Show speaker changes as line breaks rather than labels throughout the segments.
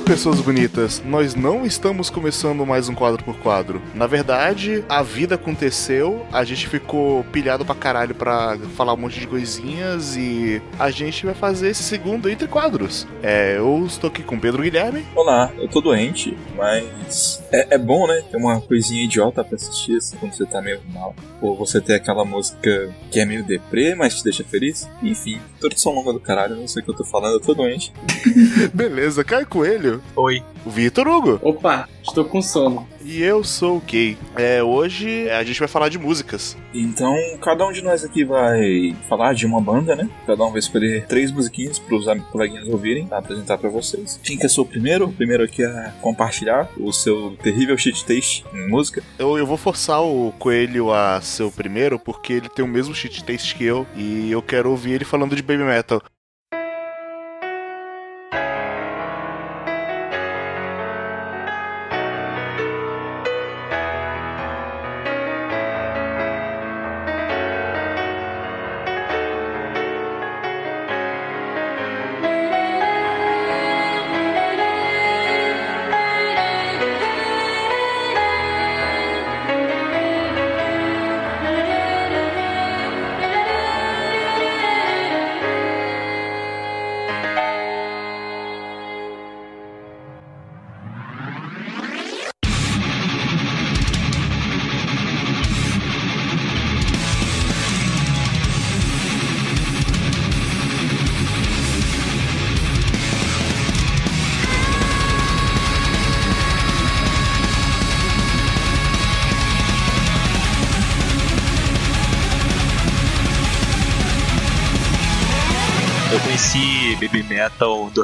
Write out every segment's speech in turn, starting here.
Olá, pessoas bonitas. Nós não estamos começando mais um quadro por quadro. Na verdade, a vida aconteceu, a gente ficou pilhado pra caralho pra falar um monte de coisinhas e a gente vai fazer esse segundo entre quadros. É, eu estou aqui com o Pedro Guilherme.
Olá, eu tô doente, mas é, é bom, né? Ter uma coisinha idiota pra assistir assim, quando você tá meio mal. Ou você ter aquela música que é meio deprê, mas te deixa feliz. Enfim, introdução longa do caralho, não sei o que eu tô falando, eu tô doente.
Beleza, Caio Coelho.
Oi.
O Vitor Hugo.
Opa, estou com sono.
E eu sou o Kay. É, hoje a gente vai falar de músicas.
Então, cada um de nós aqui vai falar de uma banda, né? Cada um vai escolher três musiquinhas pros am- coleguinhas ouvirem, pra apresentar pra vocês. Quem quer ser o primeiro? O primeiro aqui a compartilhar o seu terrível shit taste em música.
Eu, eu vou forçar o Coelho a ser o primeiro, porque ele tem o mesmo shit taste que eu, e eu quero ouvir ele falando de baby metal.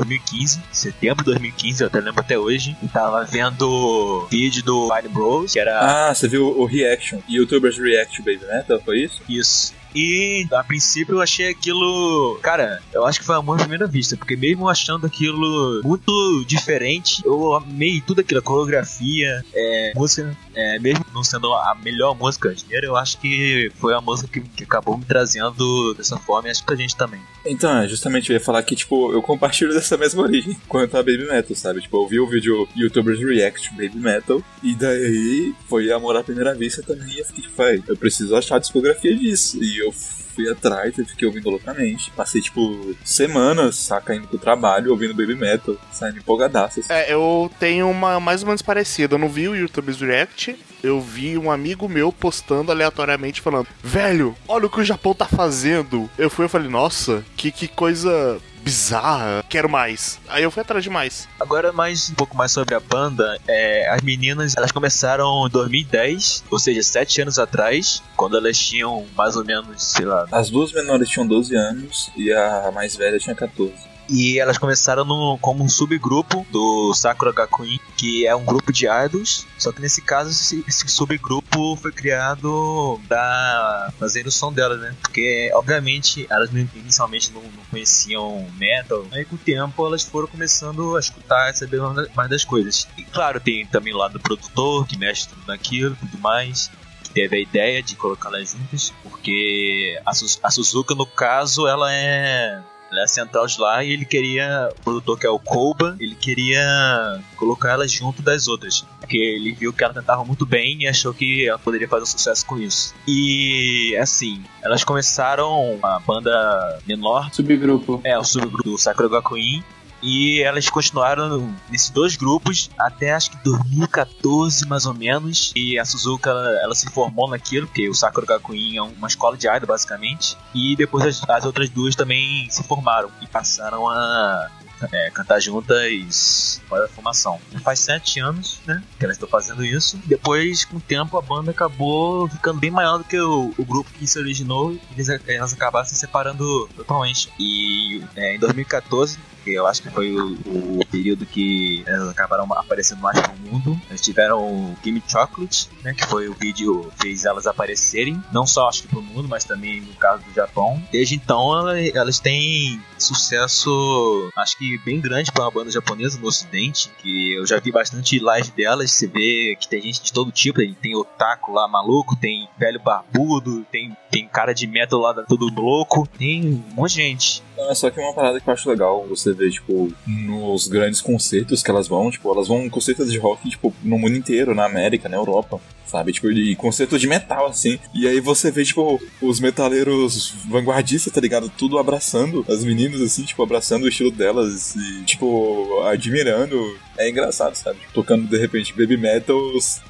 Metal em 2015, setembro de 2015, eu até lembro até hoje. Eu tava vendo vídeo do Vine Bros, que era
Ah, você viu o Reaction? YouTubers React to Baby Metal, foi isso?
isso. E a princípio eu achei aquilo. Cara, eu acho que foi amor à primeira vista, porque mesmo achando aquilo muito diferente, eu amei tudo aquilo, a coreografia, é, música, é, mesmo não sendo a melhor música dinheiro, eu acho que foi a música que, que acabou me trazendo dessa forma e acho que pra gente também.
Então, é, justamente eu ia falar que, tipo, eu compartilho dessa mesma origem quanto a Baby Metal, sabe? Tipo, eu vi o vídeo YouTubers React Baby Metal, e daí foi amor à primeira vista também, e eu fiquei tipo, "Véi, eu preciso achar a discografia disso. E eu fui atrás e fiquei ouvindo loucamente. Passei, tipo, semanas, saca, indo pro trabalho, ouvindo Baby Metal, saindo empolgadaço. assim.
É, eu tenho uma mais ou menos parecida. Eu não vi o YouTube's React. Eu vi um amigo meu postando aleatoriamente falando: Velho, olha o que o Japão tá fazendo. Eu fui e falei: Nossa, que, que coisa bizarra. Quero mais. Aí eu fui atrás de mais.
Agora mais um pouco mais sobre a banda, é, as meninas elas começaram em 2010, ou seja, sete anos atrás, quando elas tinham mais ou menos, sei lá,
As duas menores tinham 12 anos e a mais velha tinha 14.
E elas começaram no- como um subgrupo do Sakura Gakuin, que é um grupo de idols. Só que nesse caso, esse, esse subgrupo foi criado pra fazer o som delas, né? Porque, obviamente, elas inicialmente não, não conheciam metal. Aí, com o tempo, elas foram começando a escutar e saber mais da- mais das coisas. E, claro, tem também o lado do produtor, que mexe tudo naquilo tudo mais teve a ideia de colocá-las juntas, porque a Suzuka, no caso, ela é. Ela é a central de lá e ele queria. O produtor que é o Koba, ele queria colocar elas junto das outras. Porque ele viu que ela cantava muito bem e achou que ela poderia fazer sucesso com isso. E assim, elas começaram uma banda menor,
Subgrupo.
é, o subgrupo do Sakura Gakuin. E elas continuaram nesses dois grupos até acho que 2014 mais ou menos. E a Suzuka ela, ela se formou naquilo, porque o Sakura Gakuin é uma escola de idol basicamente. E depois as, as outras duas também se formaram e passaram a é, cantar juntas fora da formação. Faz sete anos, né, que elas estão fazendo isso. Depois, com o tempo, a banda acabou ficando bem maior do que o, o grupo que se originou e eles, elas acabaram se separando totalmente. E é, em 2014, que eu acho que foi o, o período que elas acabaram aparecendo mais pro mundo. Eles tiveram o Gimme Chocolate, né, que foi o vídeo que fez elas aparecerem, não só acho que pro mundo, mas também no caso do Japão. Desde então, ela- elas têm sucesso, acho que bem grande para uma banda japonesa no ocidente, que eu já vi bastante live delas, você vê que tem gente de todo tipo, tem, otaku lá maluco, tem velho barbudo, tem, tem cara de metal lá todo louco, tem um monte de gente.
Não, é só que uma parada que eu acho legal você vê, tipo, nos grandes concertos que elas vão, tipo, elas vão em concertos de rock, tipo, no mundo inteiro, na América, na Europa sabe? Tipo, e concerto de metal, assim. E aí você vê, tipo, os metaleiros vanguardistas, tá ligado? Tudo abraçando as meninas, assim, tipo, abraçando o estilo delas e, tipo, admirando. É engraçado, sabe? Tipo, tocando, de repente, baby metal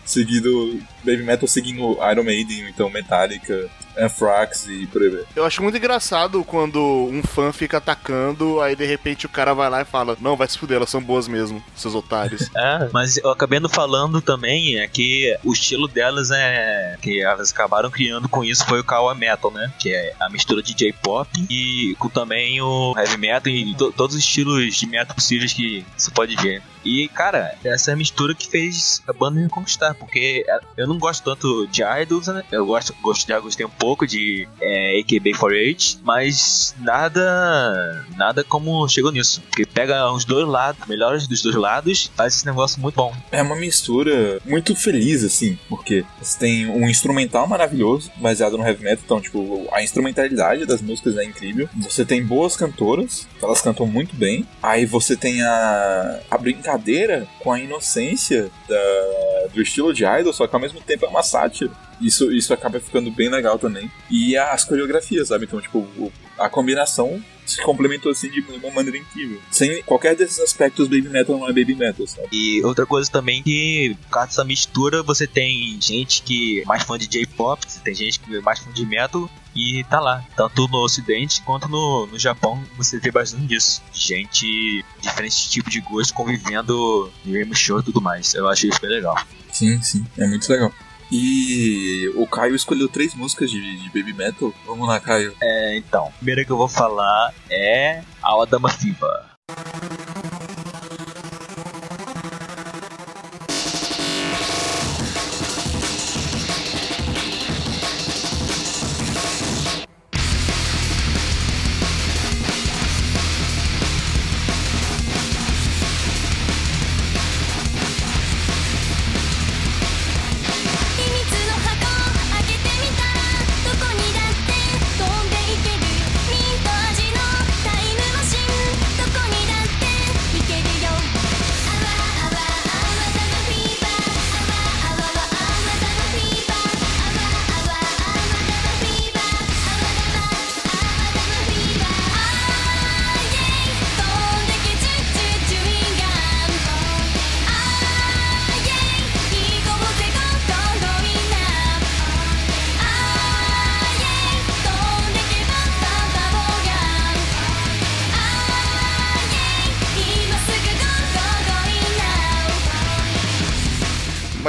seguido... Baby metal seguindo Iron Maiden, então Metallica, Anthrax e por aí.
Eu acho muito engraçado quando um fã fica atacando, aí de repente o cara vai lá e fala: Não, vai se fuder, elas são boas mesmo, seus otários.
é, mas eu acabei não falando também é que o estilo delas é. que elas acabaram criando com isso foi o Kawa Metal, né? Que é a mistura de J-pop e com também o heavy metal e to todos os estilos de metal possíveis que você pode ver. E, cara, essa é mistura que fez a banda me conquistar, porque eu não gosto tanto de idols, né? Eu gosto, gosto já gostei um pouco de é, AKB48, mas nada nada como chegou nisso. Porque pega os dois lados, melhores dos dois lados, faz esse negócio muito bom.
É uma mistura muito feliz, assim, porque você tem um instrumental maravilhoso, baseado no heavy metal, então, tipo, a instrumentalidade das músicas é incrível. Você tem boas cantoras, elas cantam muito bem. Aí você tem a, a brincadeira brincadeira com a inocência da, do estilo de idol, só que ao mesmo tempo é uma sátira. Isso, isso acaba ficando bem legal também. E as coreografias, sabe? Então, tipo, a combinação se complementou assim de uma maneira incrível. Sem qualquer desses aspectos, Baby Metal não é Baby Metal, sabe?
E outra coisa também que, por causa dessa mistura, você tem gente que é mais fã de J-pop, tem gente que é mais fã de metal, e tá lá. Tanto no ocidente quanto no, no Japão você vê bastante disso. Gente, diferentes tipos de gosto convivendo no mesmo show e tudo mais. Eu achei isso bem legal.
Sim, sim, é muito legal. E o Caio escolheu três músicas de, de, Baby Metal. Vamos lá, Caio.
É, então. A primeira que eu vou falar é a Adama Fiba.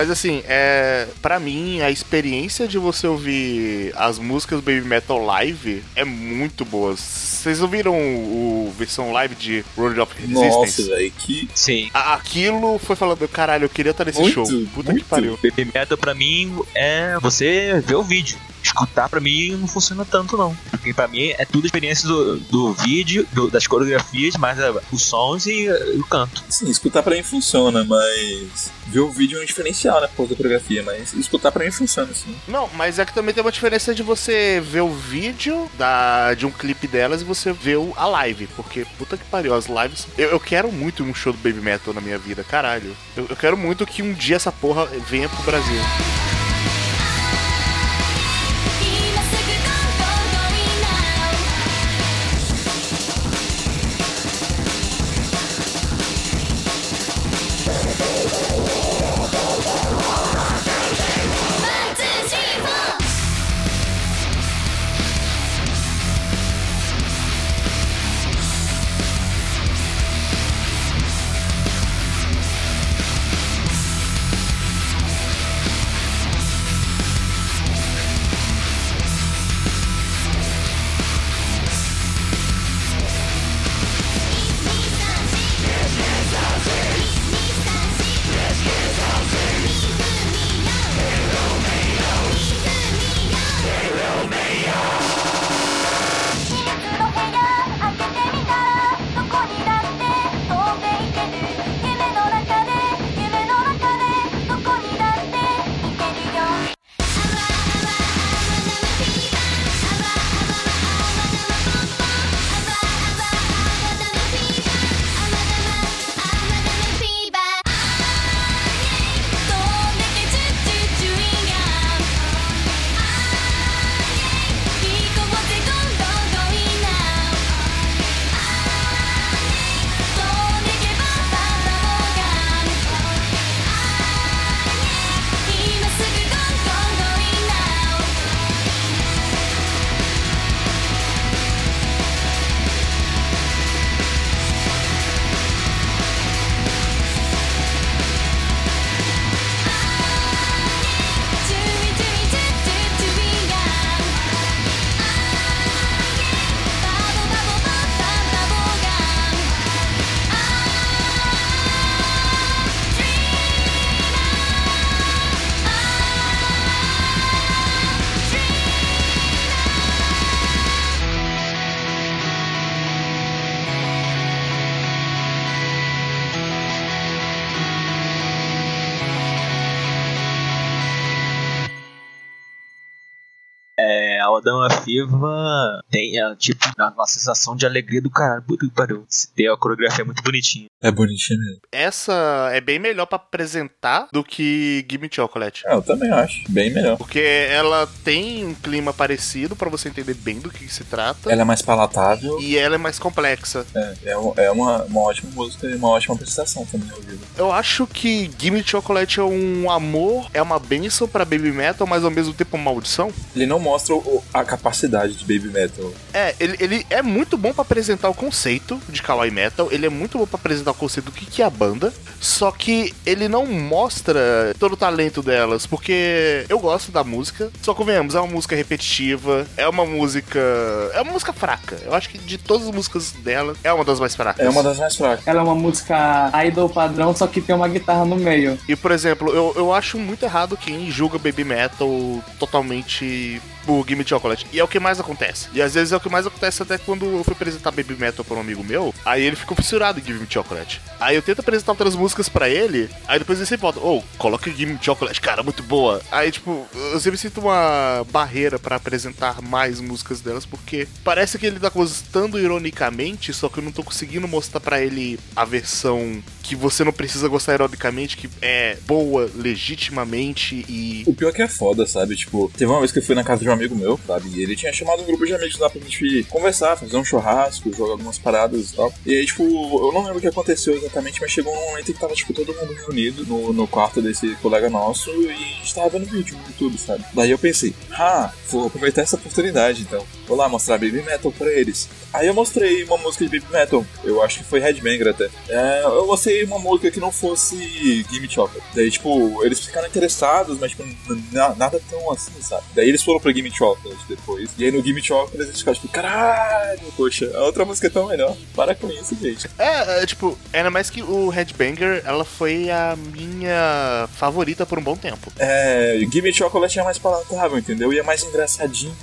Mas assim, é, para mim, a experiência de você ouvir as músicas do Baby Metal live é muito boa. Vocês ouviram o, o versão live de Road of Resistance?
Nossa, velho, que.
Sim.
Aquilo foi falando, caralho, eu queria estar nesse muito, show. Puta muito. que pariu.
Baby Metal pra mim é você ver o vídeo escutar pra mim não funciona tanto não. Porque pra mim é tudo experiência do, do vídeo, do, das coreografias, mas é, os sons e, e, o canto.
Sim, escutar pra mim funciona, mas ver o vídeo é um diferencial, né, por da coreografia, mas escutar pra mim funciona, sim.
Não, mas é que também tem uma diferença de você ver o vídeo da, de um clipe delas e você ver a live, porque puta que pariu, as lives... Eu, eu quero muito um show do Baby Metal na minha vida, caralho. Eu, eu quero muito que um dia essa porra venha pro Brasil.
Fiva tem, é, tipo, uma sensação de alegria do caralho. Puta que pariu. Tem a coreografia muito bonitinha.
É bonitinho mesmo.
Essa é bem melhor pra apresentar do que Gimme Chocolate.
É, eu também acho. Bem melhor.
Porque ela tem um clima parecido pra você entender bem do que se trata.
Ela é mais palatável.
E ela é mais complexa.
É, é, é uma, uma ótima música e uma ótima apresentação também ao vivo.
Eu acho que Gimme Chocolate é um amor, é uma benção pra Baby Metal, mas ao mesmo tempo uma maldição.
Ele não mostra o- a capacidade de Baby Metal.
É, ele, ele é muito bom pra apresentar o conceito de Kawaii Metal, ele é muito bom pra apresentar o conceito do que, que é a banda, só que ele não mostra todo o talento delas, porque eu gosto da música, só convenhamos, é uma música repetitiva, é uma música. É uma música fraca. Eu acho que de todas as músicas dela, é uma das mais fracas.
É uma das mais fracas.
Ela é uma música idol padrão, só que tem uma guitarra no meio.
E, por exemplo, eu, eu acho muito errado quem julga Baby Metal totalmente por Gimme Chocolate. E é o que mais acontece. E às vezes é o que mais acontece até quando eu fui apresentar Baby Metal pra um amigo meu, aí ele ficou fissurado em Gimme Chocolate. Aí eu tento apresentar outras músicas pra ele, aí depois ele sempre volta, ô, coloca Gimme Chocolate, cara, muito boa. Aí, tipo, eu sempre sinto uma barreira pra apresentar mais músicas delas, porque parece que ele tá gostando ironicamente, só que eu não tô conseguindo mostrar pra ele a versão que você não precisa gostar ironicamente, que é boa legitimamente e.
O pior é que é foda, sabe? Tipo, teve uma vez que eu fui na casa de um amigo meu, sabe? E ele tinha chamado um grupo de amigos lá pra gente conversar, fazer um churrasco, jogar algumas paradas e tal. E aí, tipo, eu não lembro o que aconteceu exatamente, mas chegou um momento em que tava, tipo, todo mundo reunido no, no quarto desse colega nosso e a gente tava vendo vídeo no YouTube, sabe? Daí eu pensei, ah, vou aproveitar essa oportunidade então. Vou lá mostrar Baby Metal pra eles. Aí eu mostrei uma música de Baby Metal, eu acho que foi Headbanger até. É, eu mostrei uma música que não fosse Gimme Chocolate. Daí, tipo, eles ficaram interessados, mas, tipo, na- nada tão assim, sabe? Daí eles foram pra Gimme Chocolate depois. E aí no Gimme Chocolate eles ficaram tipo, caralho, poxa, a outra música é tão melhor. Para com isso, gente.
É, é, tipo, ainda mais que o Headbanger, ela foi a minha favorita por um bom tempo.
É, Gimme Chocolate é mais palatável, entendeu? E é mais engraçadinho,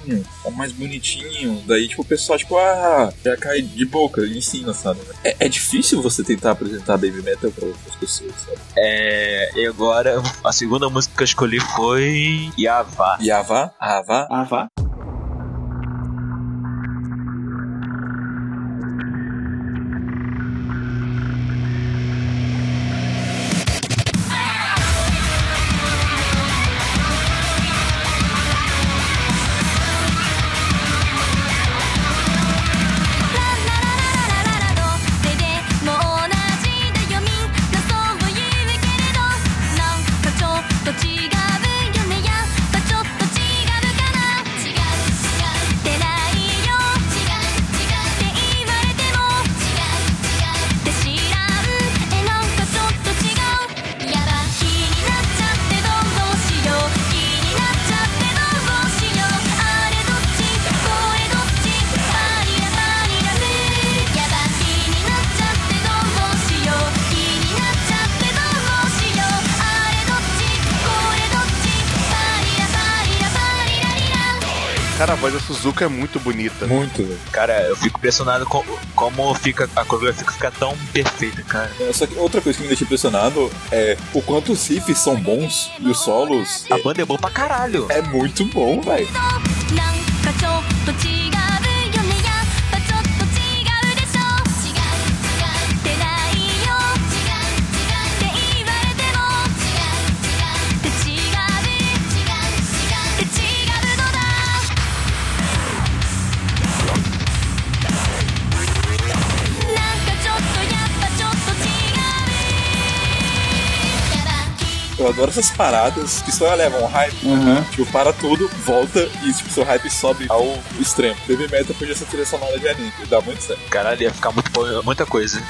é mais bonitinho. Daí, tipo, o pessoal, tipo, ah, já cai de boca em cima, sabe? É, é difícil você tentar apresentar Baby Metal pra outras pessoas, sabe?
É, e agora, a segunda música que eu escolhi foi Yavá.
Yavá, Avá,
Ah,
Suzuka é muito bonita.
muito, velho.
Cara, eu fico impressionado com, como fica, a coreografia fica tão perfeita, cara.
É, Só que outra coisa que me deixa impressionado é o quanto os riffs são bons e os solos
A banda é boa pra caralho.
é, é muito bom, velho. Eu adoro essas paradas que só levam um hype.
Aham.
Tipo, para tudo, volta e tipo, seu hype sobe ao extremo. Baby Metal podia ser trilha sonora de anime, dá muito certo.
Caralho, ia ficar muito muita coisa.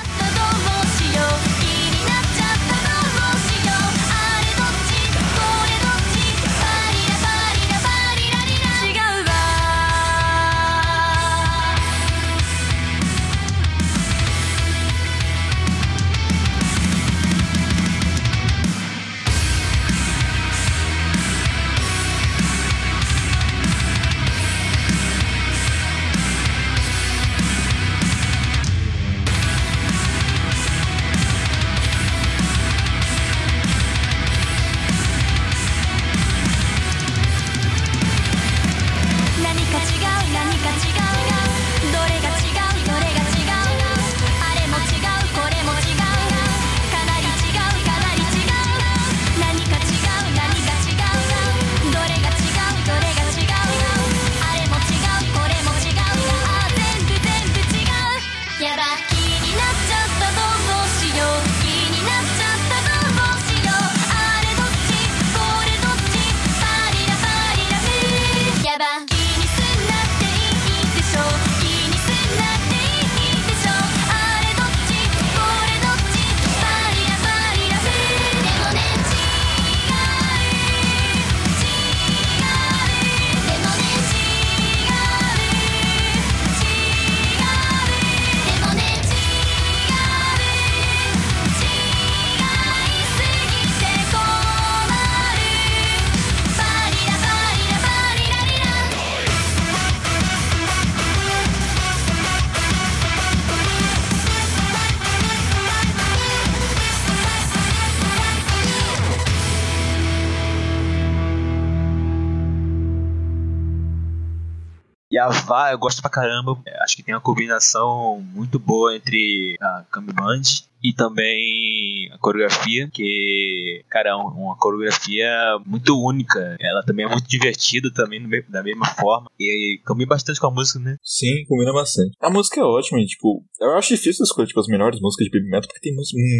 Eu gosto pra caramba. É, Acho tem uma combinação muito boa entre a Kami Band e também a coreografia, que, cara, é um- uma coreografia muito única. Ela também é muito divertida também da mesma forma. E combina bastante com a música, né?
Sim, combina bastante. A música é ótima, e, tipo, eu acho difícil escolher, tipo, as melhores músicas de Baby Metal, porque tem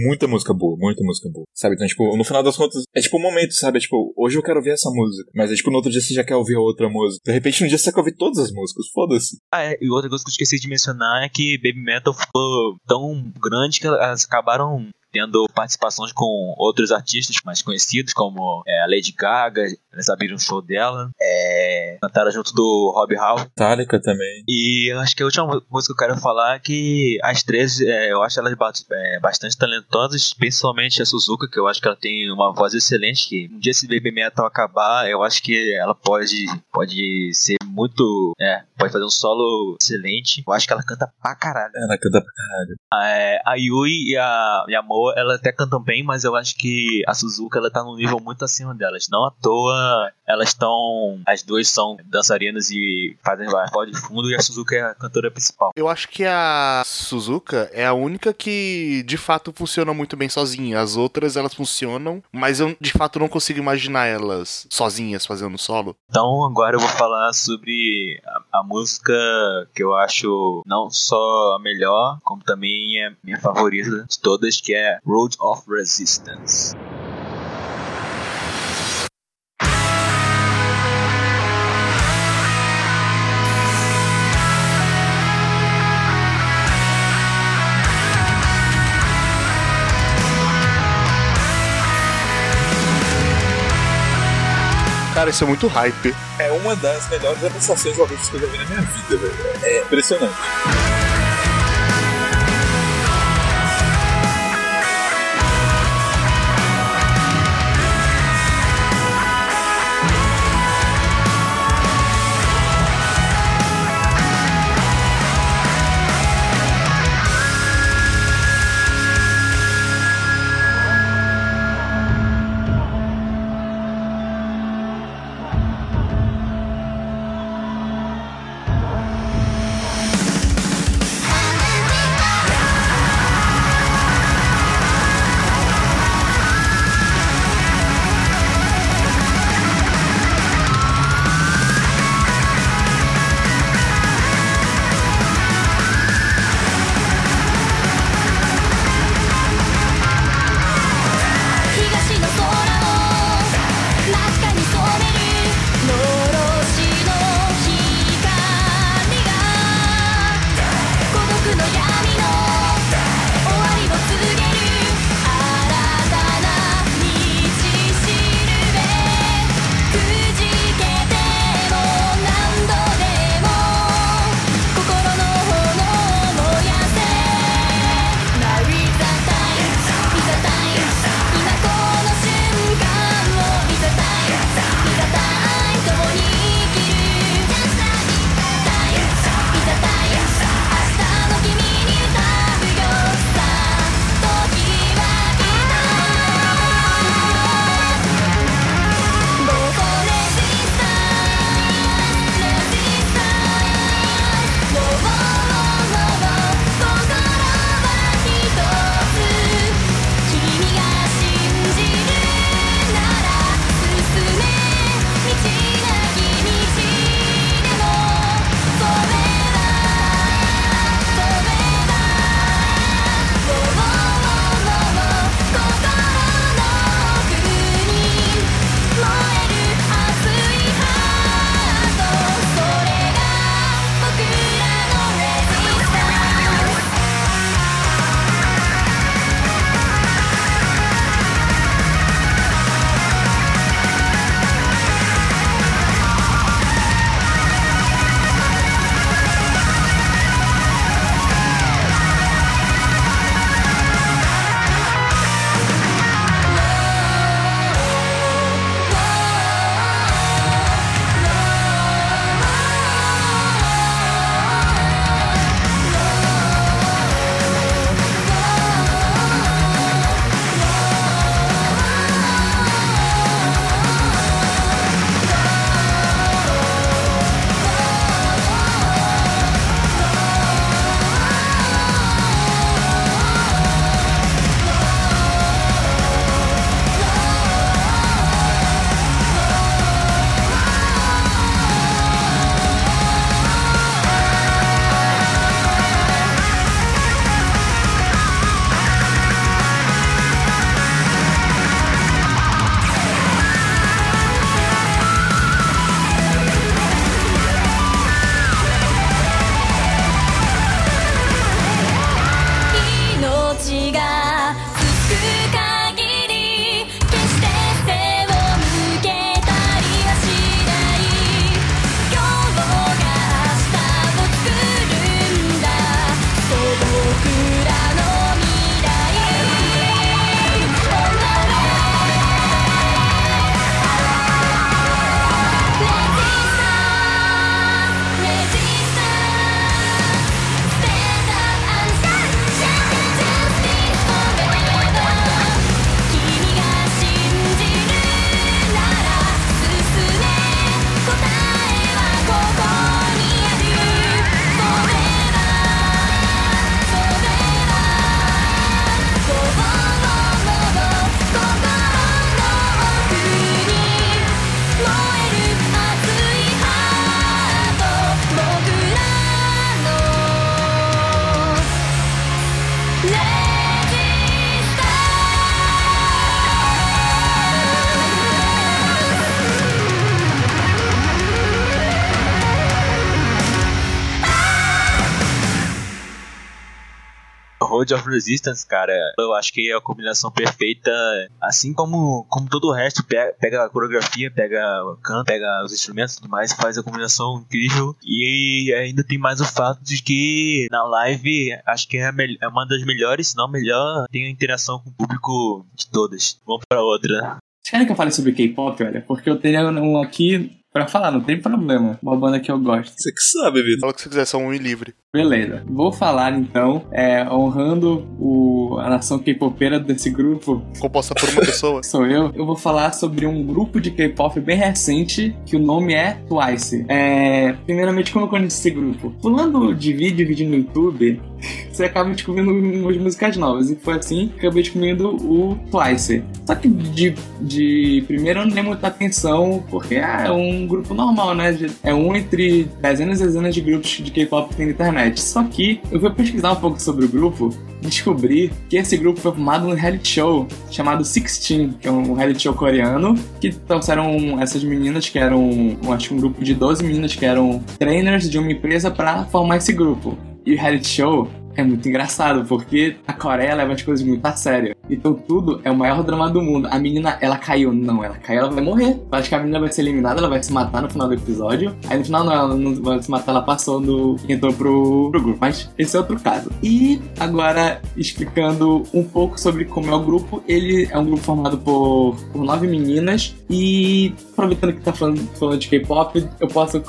muita música boa, muita música boa. Sabe? Então, tipo, no final das contas, é tipo um momento, sabe? É tipo, hoje eu quero ouvir essa música, mas é tipo, no outro dia você já quer ouvir outra música. De repente, no dia você quer ouvir todas as músicas, foda-se.
Ah, é, e outra coisa que eu esqueci de mencionar é que Baby Metal ficou tão grande que elas acabaram tendo participações com outros artistas mais conhecidos, como é, a Lady Gaga, eles abriram o show dela, é, cantaram junto do Rob Hall.
Metallica também.
E eu acho que a última coisa que eu quero falar é que as três, é, eu acho elas é, bastante talentosas, principalmente a Suzuka, que eu acho que ela tem uma voz excelente, que um dia se Baby Metal acabar, eu acho que ela pode, pode ser muito, é, pode fazer um solo excelente. Eu acho que ela canta pra caralho.
Ela canta pra caralho.
É, a Yui e a Ela até cantam bem, mas eu acho que a Suzuka, ela tá num nível muito acima delas. Não à toa, elas estão, as duas são dançarinas e fazem voz de fundo, e a Suzuka é a cantora principal.
Eu acho que a Suzuka é a única que de fato funciona muito bem sozinha. As outras elas funcionam, mas eu de fato não consigo imaginar elas sozinhas fazendo solo.
Então agora eu vou falar sobre a, a música que eu acho não só a melhor, como também é minha favorita de todas, que é Road of Resistance.
Cara, isso é muito hype.
É uma das melhores apresentações ao vivo que eu já vi na minha vida, velho. É impressionante.
Mode of Resistance, cara, eu acho que é a combinação perfeita, assim como, como todo o resto, pega, a coreografia, pega o canto, pega os instrumentos e tudo mais, faz a combinação incrível. E ainda tem mais o fato de que na live, acho que é, é uma das melhores, se não melhor, tem a interação com o público de todas. Vamos pra outra.
Vocês querem que eu fale sobre K-pop, olha? Porque eu tenho um aqui pra falar, não tem problema. Uma banda que eu gosto.
Você que sabe, Vitor.
Fala o que você quiser, só um e livre.
Beleza. Vou falar então, é, honrando o, a nação K-popeira desse grupo,
Composta por uma pessoa.
sou eu. Eu vou falar sobre um grupo de K-pop bem recente, que o nome é Twice. É, primeiramente, como eu conheci esse grupo? Pulando de vídeo, vídeo no YouTube, você acaba descobrindo umas músicas novas. E foi assim que acabei descobrindo o Twice. Só que de, de primeiro eu não dei muita atenção, porque ah, é um grupo normal, né? É um entre dezenas e dezenas de grupos de K-pop que tem na internet. Só que eu fui pesquisar um pouco sobre o grupo descobri que esse grupo foi formado num reality show chamado Sixteen, que é um reality show coreano, que trouxeram essas meninas que eram, acho que um grupo de 12 meninas que eram trainers de uma empresa pra formar esse grupo. E o reality show é muito engraçado, porque a Coreia leva as coisas muito a sério. Então tudo é o maior drama do mundo. A menina, ela caiu. Não, ela caiu, ela vai morrer. Acho que a menina vai ser eliminada, ela vai se matar no final do episódio. Aí no final não, ela não vai se matar, ela passou no. entrou pro, pro grupo. Mas esse é outro caso. E agora, explicando um pouco sobre como é o grupo, ele é um grupo formado por, por nove meninas. E aproveitando que tá falando, falando de K-pop, eu posso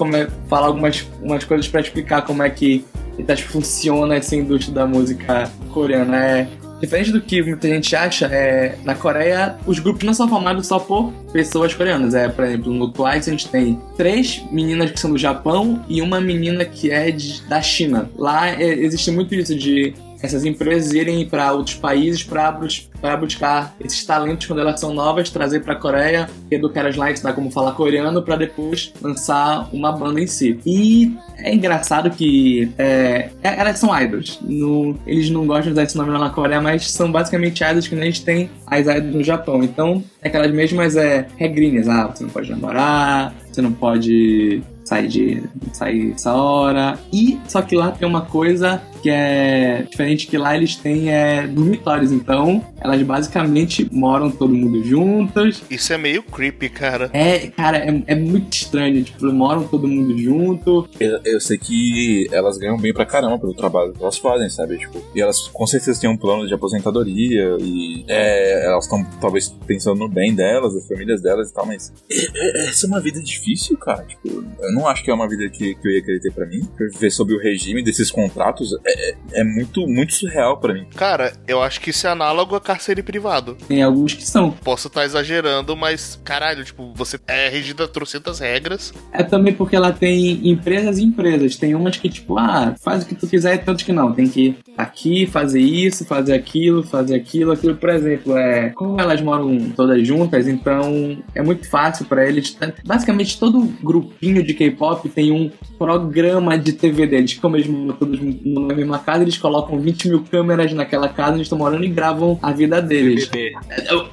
falar algumas umas coisas pra explicar como é que então, tipo, funciona essa indústria da música coreana. É, diferente do que muita gente acha, é, na Coreia os grupos não são formados só por pessoas coreanas. É, por exemplo, no Twice a gente tem três meninas que são do Japão e uma menina que é de- da China. Lá é, existe muito isso de essas empresas irem para outros países para buscar esses talentos quando elas são novas, trazer para a Coreia, educar elas lá, ensinar como falar coreano, para depois lançar uma banda em si. E é engraçado que é, é- elas são idols. No- eles não gostam de usar esse nome lá na Coreia, mas são basicamente idols que nem a gente tem as idols no Japão. Então, é aquelas mesmas é, regrinhas. Ah, você não pode namorar, você não pode sair de sair essa hora. E só que lá tem uma coisa que é diferente que lá eles têm é dormitórios, então elas basicamente moram todo mundo juntas.
Isso é meio creepy, cara.
É, cara, é, é muito estranho, tipo, moram todo mundo junto.
Eu, eu sei que elas ganham bem pra caramba pelo trabalho que elas fazem, sabe? Tipo, e elas com certeza têm um plano de aposentadoria e é, elas estão talvez pensando no bem delas, das famílias delas e tal, mas é- é- essa é uma vida difícil, cara. Tipo, eu não acho que é uma vida que, que eu ia querer ter pra mim. Viver sob o regime desses contratos é, é- é muito, muito surreal pra mim.
Cara, eu acho que isso é análogo a cárcere privado.
Tem alguns que são.
Posso estar exagerando, mas caralho, tipo, você é regido a trocentas regras.
É também porque ela tem empresas e empresas. Tem umas que, tipo, ah, faz o que tu quiser, e tantos que não. Tem que ir aqui, fazer isso, fazer aquilo, fazer aquilo, aquilo. Por exemplo, é. Como elas moram todas juntas, então é muito fácil pra eles. Basicamente, todo grupinho de K-pop tem um programa de TV deles. Como eles moram todos na mesma casa, eles colocam 20 mil câmeras naquela casa, eles estão morando e gravam a vida deles.
BBB.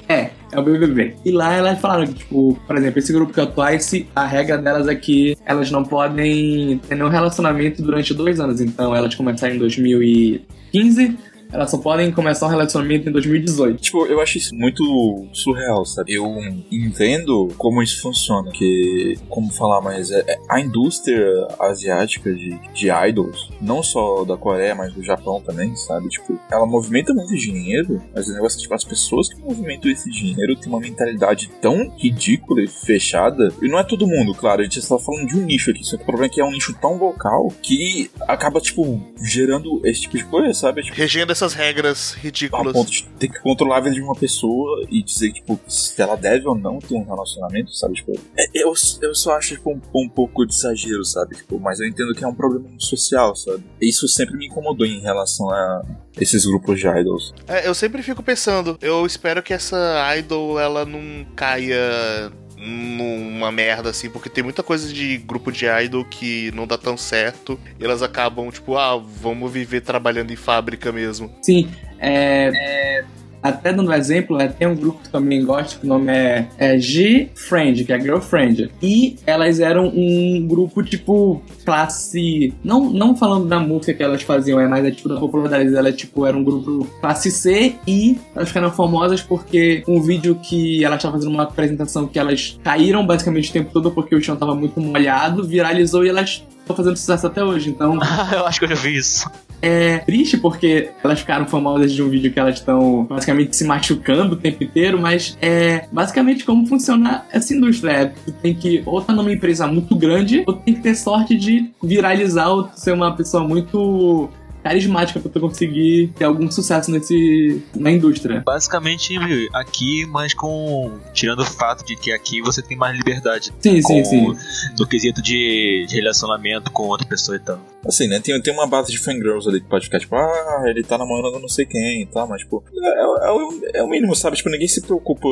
É, é o BBB. E lá elas falaram que, tipo, por exemplo, esse grupo que é o Twice, a regra delas é que elas não podem ter nenhum relacionamento durante dois anos. Então elas começaram em 2015, elas só podem começar um relacionamento em 2018.
Tipo, eu acho isso muito surreal, sabe? Eu entendo como isso funciona, que, como falar, mas é, é- a indústria asiática de, de idols, não só da Coreia, mas do Japão também, sabe? Tipo, ela movimenta muito dinheiro, mas o negócio é, tipo, as pessoas que movimentam esse dinheiro têm uma mentalidade tão ridícula e fechada, e não é todo mundo, claro, a gente está falando de um nicho aqui, só que o problema é que é um nicho tão vocal que acaba, tipo, gerando esse tipo de coisa, sabe? Tipo,
Regendo essas regras ridículas.
ponto de ter que controlar a vida de uma pessoa e dizer, tipo, se ela deve ou não ter um relacionamento, sabe? Tipo, é- eu, eu só acho, tipo, um, um pouco de exagero, sabe? Tipo, mas eu entendo que é um problema social, sabe? Isso sempre me incomodou em relação a esses grupos de idols.
É, eu sempre fico pensando, eu espero que essa idol ela não caia numa merda assim, porque tem muita coisa de grupo de idol que não dá tão certo. Elas acabam, tipo, ah, vamos viver trabalhando em fábrica mesmo.
Sim, é,
até dando exemplo, é, tem um grupo que também gosto, que o nome é, é G-Friend, que é Girlfriend. E elas eram um grupo, tipo, classe. Não, não falando da música que elas faziam, é mais é, tipo da popularidade dela, tipo, era um grupo classe C e elas ficaram famosas porque um vídeo que elas estavam fazendo uma apresentação que elas caíram basicamente o tempo todo porque o chão tava muito molhado, viralizou e elas estão fazendo sucesso até hoje. Então
eu acho que eu já vi isso.
É triste porque elas ficaram famosas de um vídeo que elas estão basicamente se machucando o tempo inteiro, mas é basicamente como funciona essa indústria. É, tu tem que ou tá numa empresa muito grande, ou tem que ter sorte de viralizar ou ser uma pessoa muito carismática pra tu conseguir ter algum sucesso nesse na indústria.
Basicamente aqui, mas com. Tirando o fato de que aqui você tem mais liberdade
Sim, sim,
com-
sim.
no quesito de, de relacionamento com outra pessoa e tal.
Assim, né? Tem, tem uma base de fangirls ali que pode ficar tipo, ah, ele tá namorando não sei quem e tal, mas, tipo, é, é o- é o mínimo, sabe? Tipo, ninguém se preocupa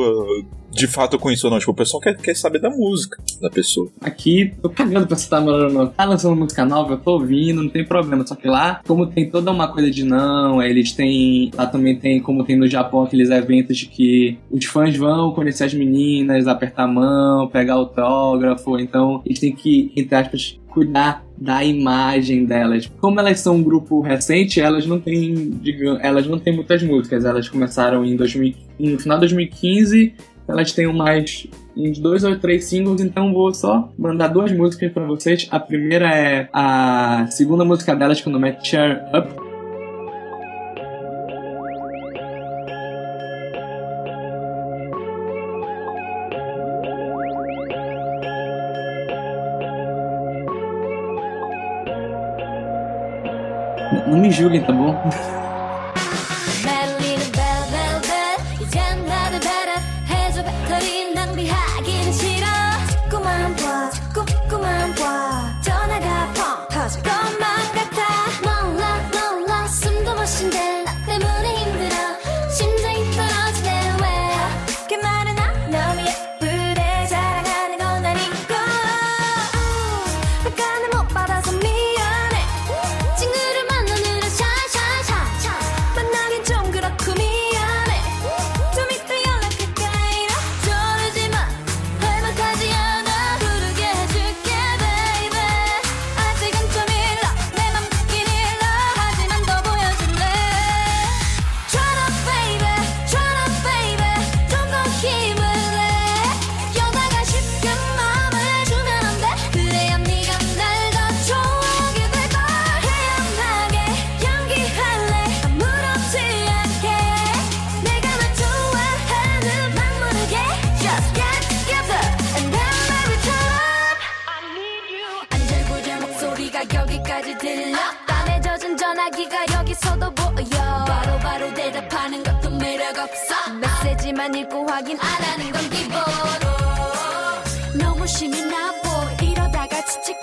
de fato com ou não. Tipo, o pessoal quer, quer saber da música da pessoa.
Aqui, tô cagando pra você tá não. Tá lançando música nova, eu tô ouvindo, não tem problema. Só que lá, como tem toda uma coisa de não, eles têm. Lá também tem, como tem no Japão, aqueles eventos de que os fãs vão conhecer as meninas, apertar a mão, pegar autógrafo. Então, eles têm que, entre aspas, cuidar da imagem delas. Como elas são um grupo recente, elas não têm, digamos, elas não têm muitas músicas. Elas começaram em 2000, no final de 2015 elas têm mais uns dois ou três singles, então vou só mandar duas músicas pra vocês. A primeira é a segunda música delas, que o nome é Cheer Up. Não me julguem, tá bom?
메시지만 읽고 확인 안 하는 건 기본 너무 심이 나보. 이러다가 지칠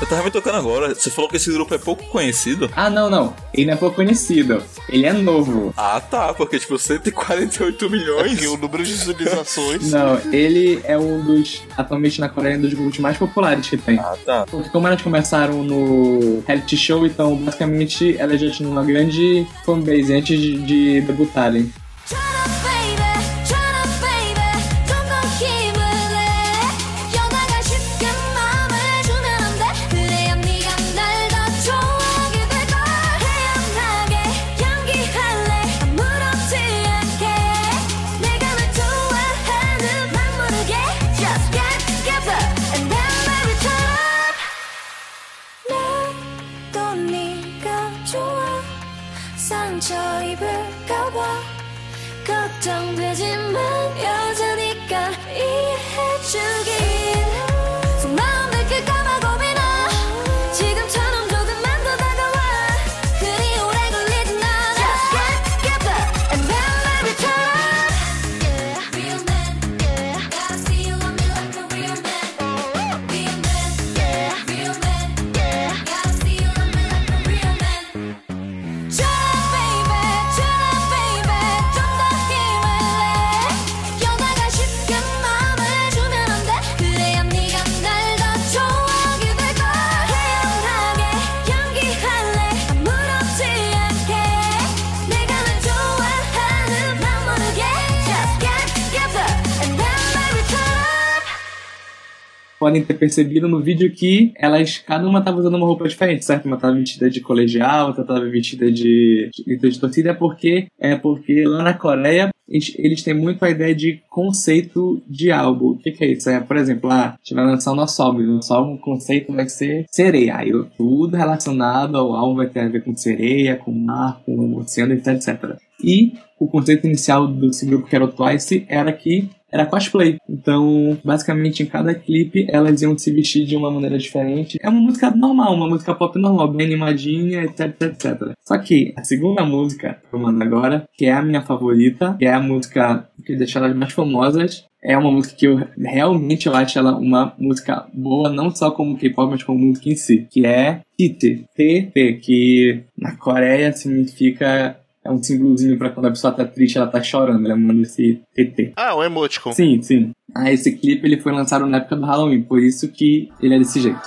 Eu tava me tocando agora, você falou que esse grupo é pouco conhecido.
Ah, não, não. Ele não é pouco conhecido. Ele é novo.
Ah, tá, porque tipo, 148 milhões.
Porque o número de visualizações.
Não, ele é um dos, atualmente na Coreia, um dos grupos mais populares que tem.
Ah, tá.
Porque como elas começaram no reality show, então basicamente elas já tinham uma grande fanbase antes de, de debutarem. Podem ter percebido no vídeo que elas, cada uma tava usando uma roupa diferente, certo? Uma tava vestida de colegial, outra tava vestida de, de, torcida, é porque, é porque lá na Coreia eles, têm muito a ideia de conceito de álbum. O que, que é isso? É, por exemplo, ah, a gente vai lançar o nosso álbum. O nosso álbum, o conceito vai ser sereia. Aí tudo relacionado ao álbum vai ter a ver com sereia, com mar, com oceano, etc, etc. E o conceito inicial desse grupo, que era o Twice, era que era cosplay. Então, basicamente, em cada clipe, elas iam se vestir de uma maneira diferente. É uma música normal, uma música pop normal, bem animadinha, etc, etc. Só que a segunda música que eu mando agora, que é a minha favorita, que é a música que deixa elas mais famosas, é uma música que eu realmente eu acho ela uma música boa, não só como K-pop, mas como música em si, que é TT, TT, que na Coreia significa é um símbolozinho pra quando a pessoa tá triste, ela tá chorando, ela manda esse TT.
Ah, o emoticon.
Sim, sim. Ah, esse clipe ele foi lançado na época do Halloween, por isso que ele é desse jeito.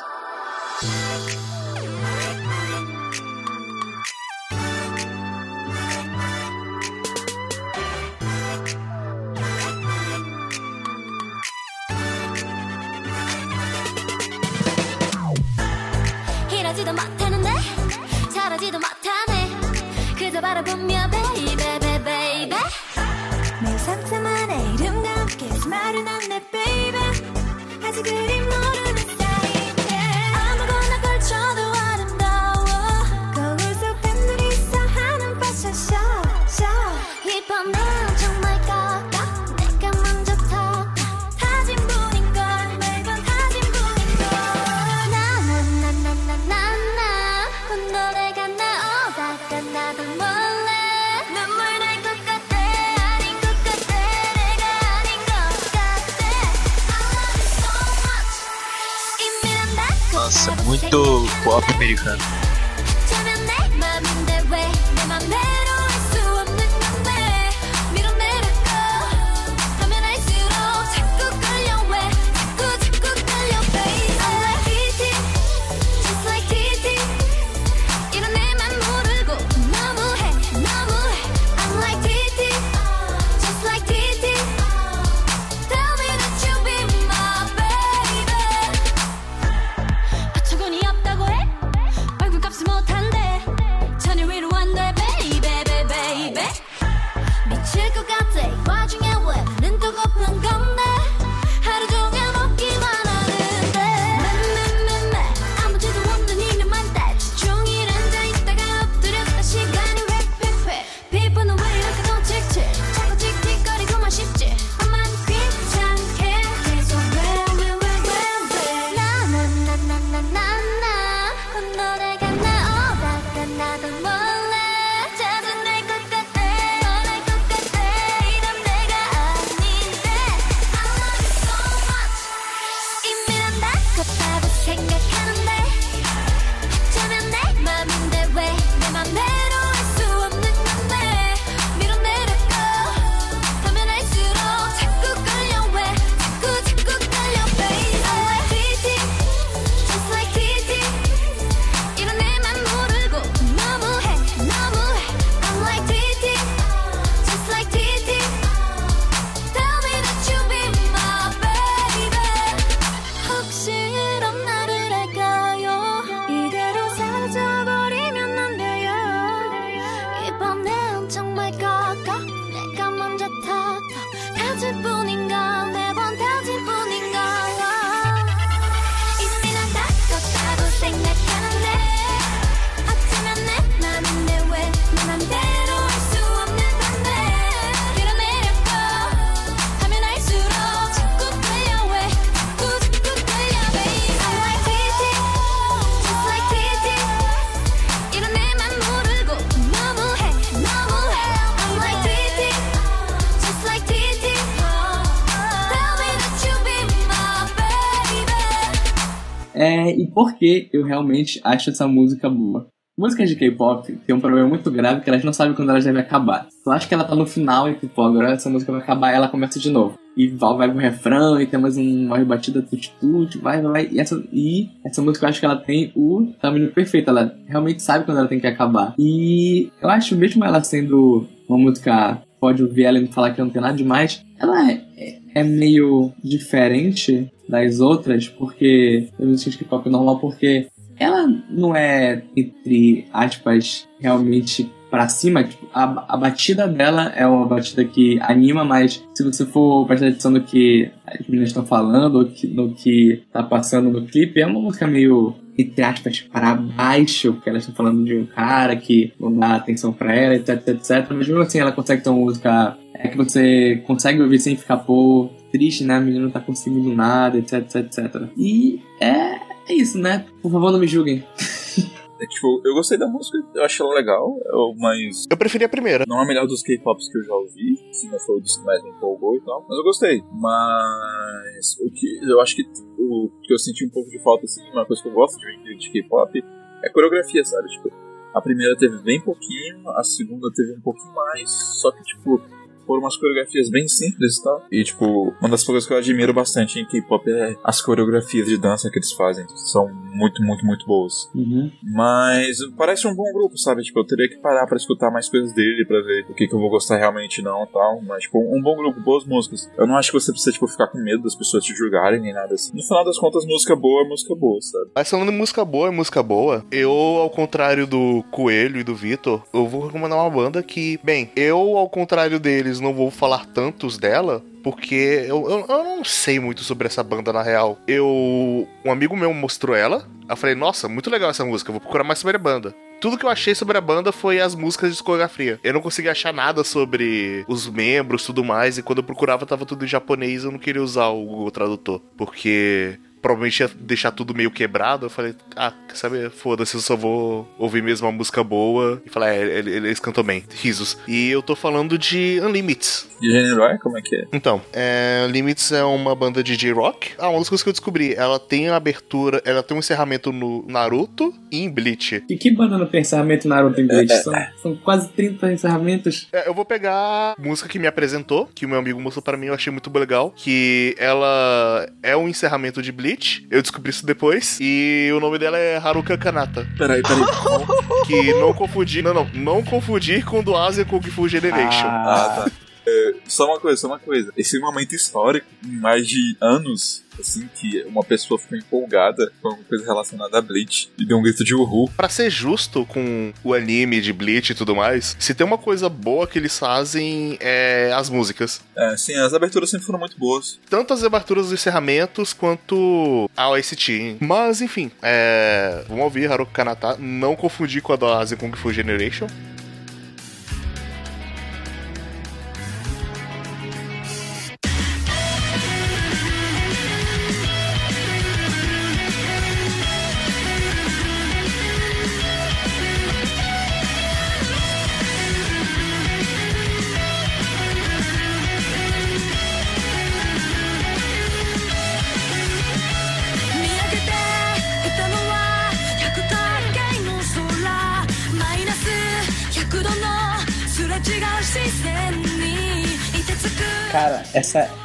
É, e por que eu realmente acho essa música boa? Músicas de K-pop tem um problema muito grave que elas não sabem quando elas devem acabar. Eu acho que ela tá no final e tipo, agora essa música vai acabar ela começa de novo. E vai, vai pro refrão e tem mais um, uma rebatida tut-tut, vai, vai. E essa, e essa música eu acho que ela tem o tamanho perfeito. Ela realmente sabe quando ela tem que acabar. E eu acho, mesmo ela sendo uma música, pode ouvir ela e falar que não tem nada demais, ela é- é
meio diferente das outras, porque eu não de K-pop normal, porque ela não é, entre aspas, realmente pra cima. Tipo, a, a batida dela é uma batida que anima, mas se você for prestar atenção no que as meninas estão falando, ou que, no que tá passando no clipe, é uma música meio entre aspas, para baixo, porque elas estão falando de um cara que não dá atenção pra ela, etc, etc. Mas mesmo assim ela consegue ter uma música é que você consegue ouvir sem ficar, pô, triste, né? A menina não tá conseguindo nada, etc, etc, etc. E é, é isso, né? Por favor, não me julguem.
É, tipo, eu gostei da música, eu achei ela legal, eu- mas
Eu preferi a primeira.
não é a melhor dos K-pops que eu já ouvi, se não foi o dos que mais me empolgou e tal, mas eu gostei. Mas o que eu acho que o que eu senti um pouco de falta, assim, uma coisa que eu gosto de de K-pop é coreografia, sabe? Tipo, a primeira teve bem pouquinho, a segunda teve um pouquinho mais, só que, tipo, foram umas coreografias bem simples e tal. E, tipo, uma das coisas que eu admiro bastante em K-pop é as coreografias de dança que eles fazem. São muito, muito, muito boas.
Uhum.
Mas parece um bom grupo, sabe? Tipo, eu teria que parar pra escutar mais coisas dele, pra ver o que, que eu vou gostar realmente não e tal. Mas, tipo, um bom grupo, boas músicas. Eu não acho que você precisa, tipo, ficar com medo das pessoas te julgarem nem nada assim. No final das contas, música boa é música boa, sabe?
Mas falando em música boa, é música boa. Eu, ao contrário do Coelho e do Vitor, eu vou recomendar uma banda que, bem, eu, ao contrário deles, não vou falar tantos dela. Porque eu, eu, eu não sei muito sobre essa banda na real. Eu. Um amigo meu mostrou ela. Eu falei, nossa, muito legal essa música, vou procurar mais sobre a banda. Tudo que eu achei sobre a banda foi as músicas de discografia. Eu não consegui achar nada sobre os membros tudo mais. E quando eu procurava, tava tudo em japonês. Eu não queria usar o Google Tradutor. Porque provavelmente ia deixar tudo meio quebrado. Eu falei, ah, quer saber? Foda-se, eu só vou ouvir mesmo uma música boa. E falar, é, ele- eles cantam bem. Risos. E eu tô falando de Unlimits.
De gênero é? Como é que é?
Então, é, Limits é uma banda de J-Rock. Ah, uma das coisas que eu descobri, ela tem a abertura, ela tem um encerramento no Naruto e em Bleach.
E que banda não tem encerramento Naruto em Bleach? São, são quase 30 encerramentos.
É, eu vou pegar a música que me apresentou, que o meu amigo mostrou pra mim, eu achei muito legal, que ela é um encerramento de Bleach. Eu descobri isso depois. E o nome dela é Haruka Kanata.
Peraí, peraí.
Que não confundir, não, não, não confundir com do Asia Kung Fu Generation.
Ah, tá. É, só uma coisa, só uma coisa. Esse é um momento histórico, em mais de anos, assim, que uma pessoa ficou empolgada com alguma coisa relacionada a Bleach e deu um grito de uhul.
Pra ser justo com o anime de Bleach e tudo mais, se tem uma coisa boa que eles fazem é as músicas.
É, sim, as aberturas sempre foram muito boas.
Tanto as aberturas dos encerramentos quanto a OST. Mas enfim, é... vamos ouvir Haruka Kanata, não confundir com a da Kung Fu Generation.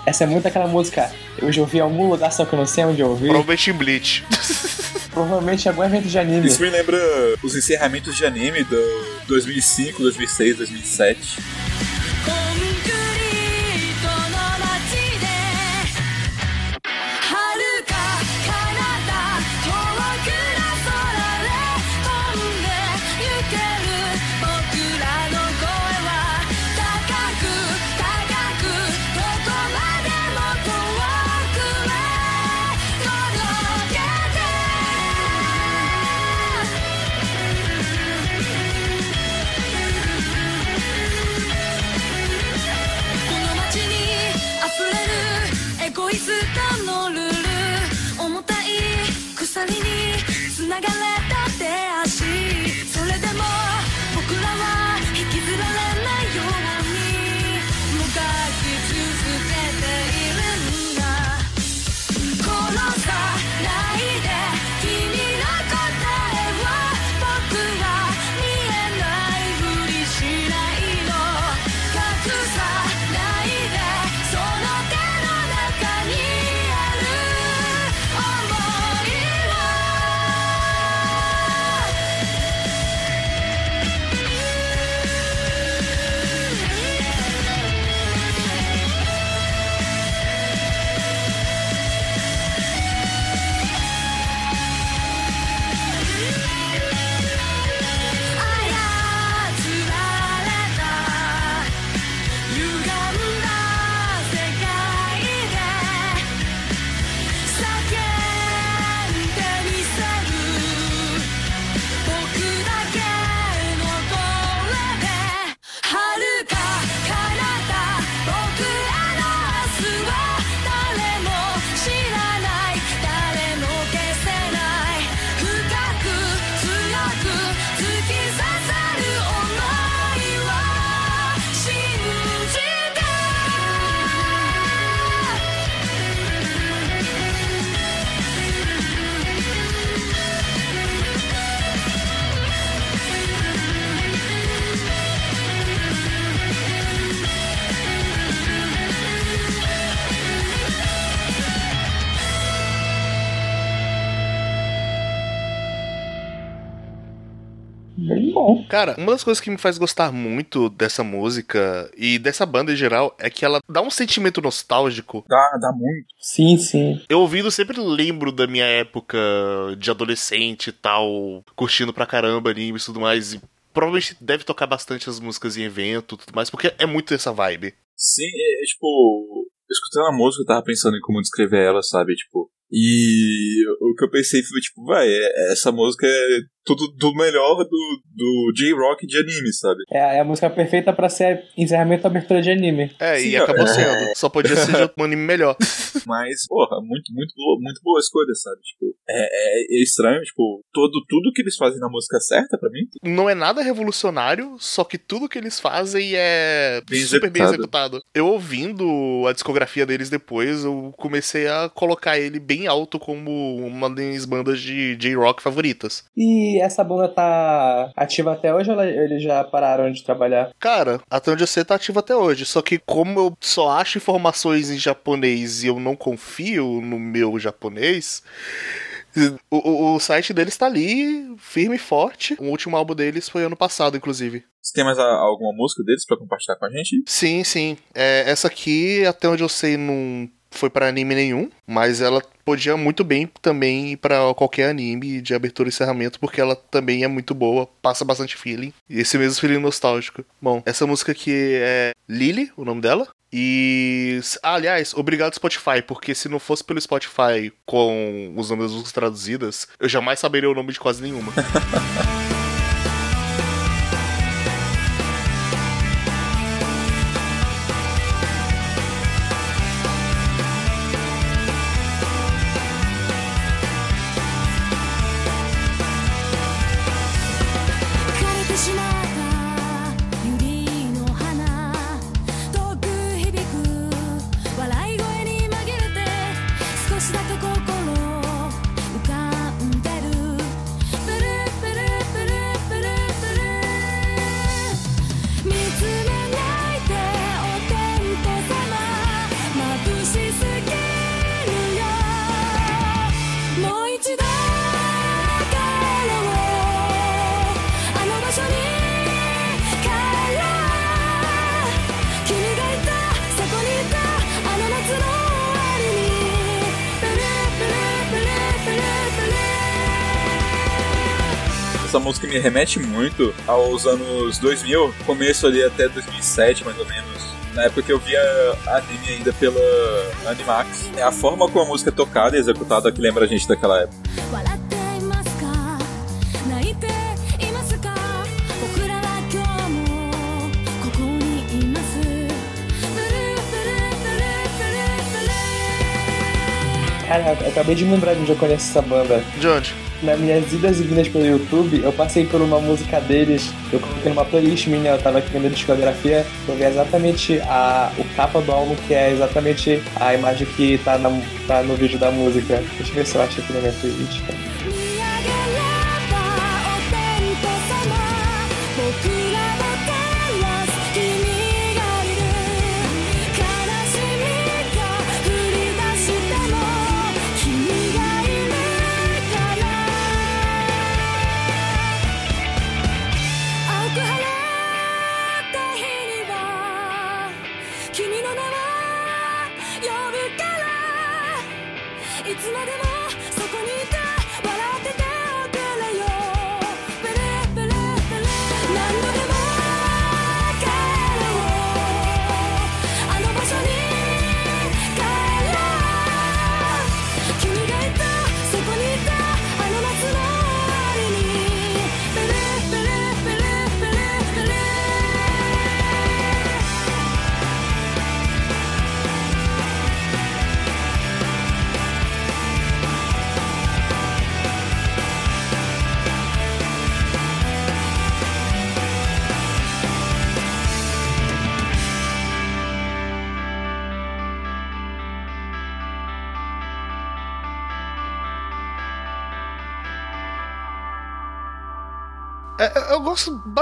Essa, é muito aquela música. Eu já ouvi em algum lugar, só que eu não sei onde eu ouvi.
Provavelmente em Bleach.
Provavelmente em algum evento de anime.
Isso me lembra os encerramentos de anime do 2005, 2006, 2007.
Cara, uma das coisas que me faz gostar muito dessa música e dessa banda em geral é que ela dá um sentimento nostálgico.
Dá, dá muito.
Sim, sim.
Eu ouvindo sempre lembro da minha época de adolescente e tal, curtindo pra caramba animes e tudo mais. E provavelmente deve tocar bastante as músicas em evento e tudo mais, porque é muito essa vibe.
Sim, é, é, tipo, escutando a música, eu tava pensando em como descrever ela, sabe? Tipo, e o que eu pensei foi, tipo, vai, é- essa música é tudo do melhor do, do J-Rock de anime, sabe?
É, é a música perfeita pra ser encerramento e abertura de anime.
É,
Sim,
e acabou
é.
sendo. Só podia ser de um anime melhor.
Mas, porra, muito, muito boa, muito boa escolha, sabe? Tipo, é, é estranho, tipo, todo, tudo que eles fazem na música é certa pra mim.
Não é nada revolucionário, só que tudo que eles fazem é
Bem
super bem
executado.
executado. Eu ouvindo a discografia deles depois, eu comecei a colocar ele bem alto como uma das bandas de J-Rock favoritas.
E essa banda tá ativa até hoje ou ela- eles já pararam de trabalhar?
Cara, até onde eu sei tá ativo até hoje. Só que como eu só acho informações em japonês e eu não confio no meu japonês, o, o- o site deles tá ali, firme e forte. O último álbum deles foi ano passado, inclusive.
Você tem mais a- alguma música deles pra compartilhar com a gente?
Sim, sim. É, essa aqui, até onde eu sei, não foi pra anime nenhum, mas ela podia muito bem também ir pra qualquer anime de abertura e encerramento, porque ela também é muito boa, passa bastante feeling. E esse mesmo feeling nostálgico. Bom, essa música aqui é Lily, o nome dela. E. Ah, aliás, obrigado Spotify, porque se não fosse pelo Spotify com os nomes das músicas traduzidas, eu jamais saberia o nome de quase nenhuma.
remete muito aos anos 2000, começo ali até 2007, mais ou menos. Na época que eu via anime ainda pela Animax. É a forma como a música é tocada e executada que lembra a gente daquela época.
Cara, acabei de lembrar de onde eu conheço essa banda.
De onde?
Nas minhas idas e vindas pelo YouTube, eu passei por uma música deles, eu coloquei numa playlist minha, eu tava criando a discografia, eu vi exatamente a, o capa do álbum, que é exatamente a imagem que tá, na, tá no vídeo da música. Deixa eu ver se eu acho aqui na minha playlist,
cara.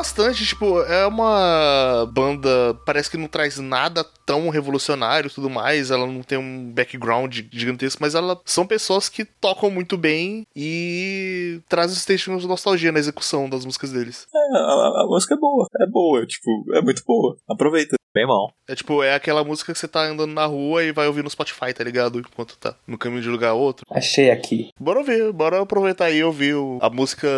Bastante, tipo, é uma banda, parece que não traz nada tão revolucionário e tudo mais, ela não tem um background gigantesco, mas ela são pessoas que tocam muito bem e trazem sentimento de nostalgia na execução das músicas deles.
É, a, a música é boa, é boa, tipo, é muito boa. Aproveita.
Bem bom.
É tipo, é aquela música que você tá andando na rua e vai ouvir no Spotify, tá ligado? Enquanto tá no caminho de um lugar a outro.
Achei aqui.
Bora ouvir, bora aproveitar aí e ouvir a música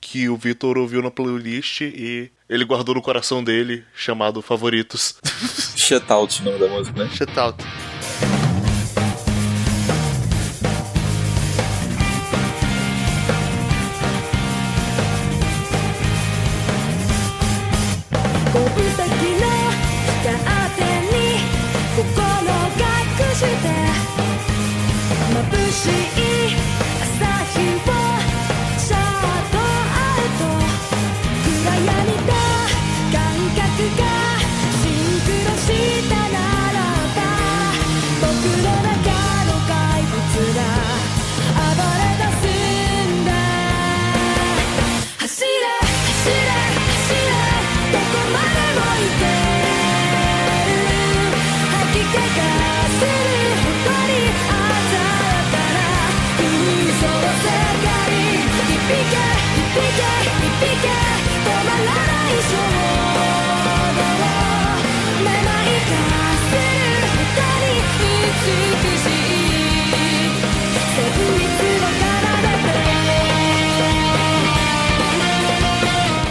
que o Vitor ouviu na playlist e ele guardou no coração dele, chamado Favoritos.
Shutout o nome da música, né?
Shut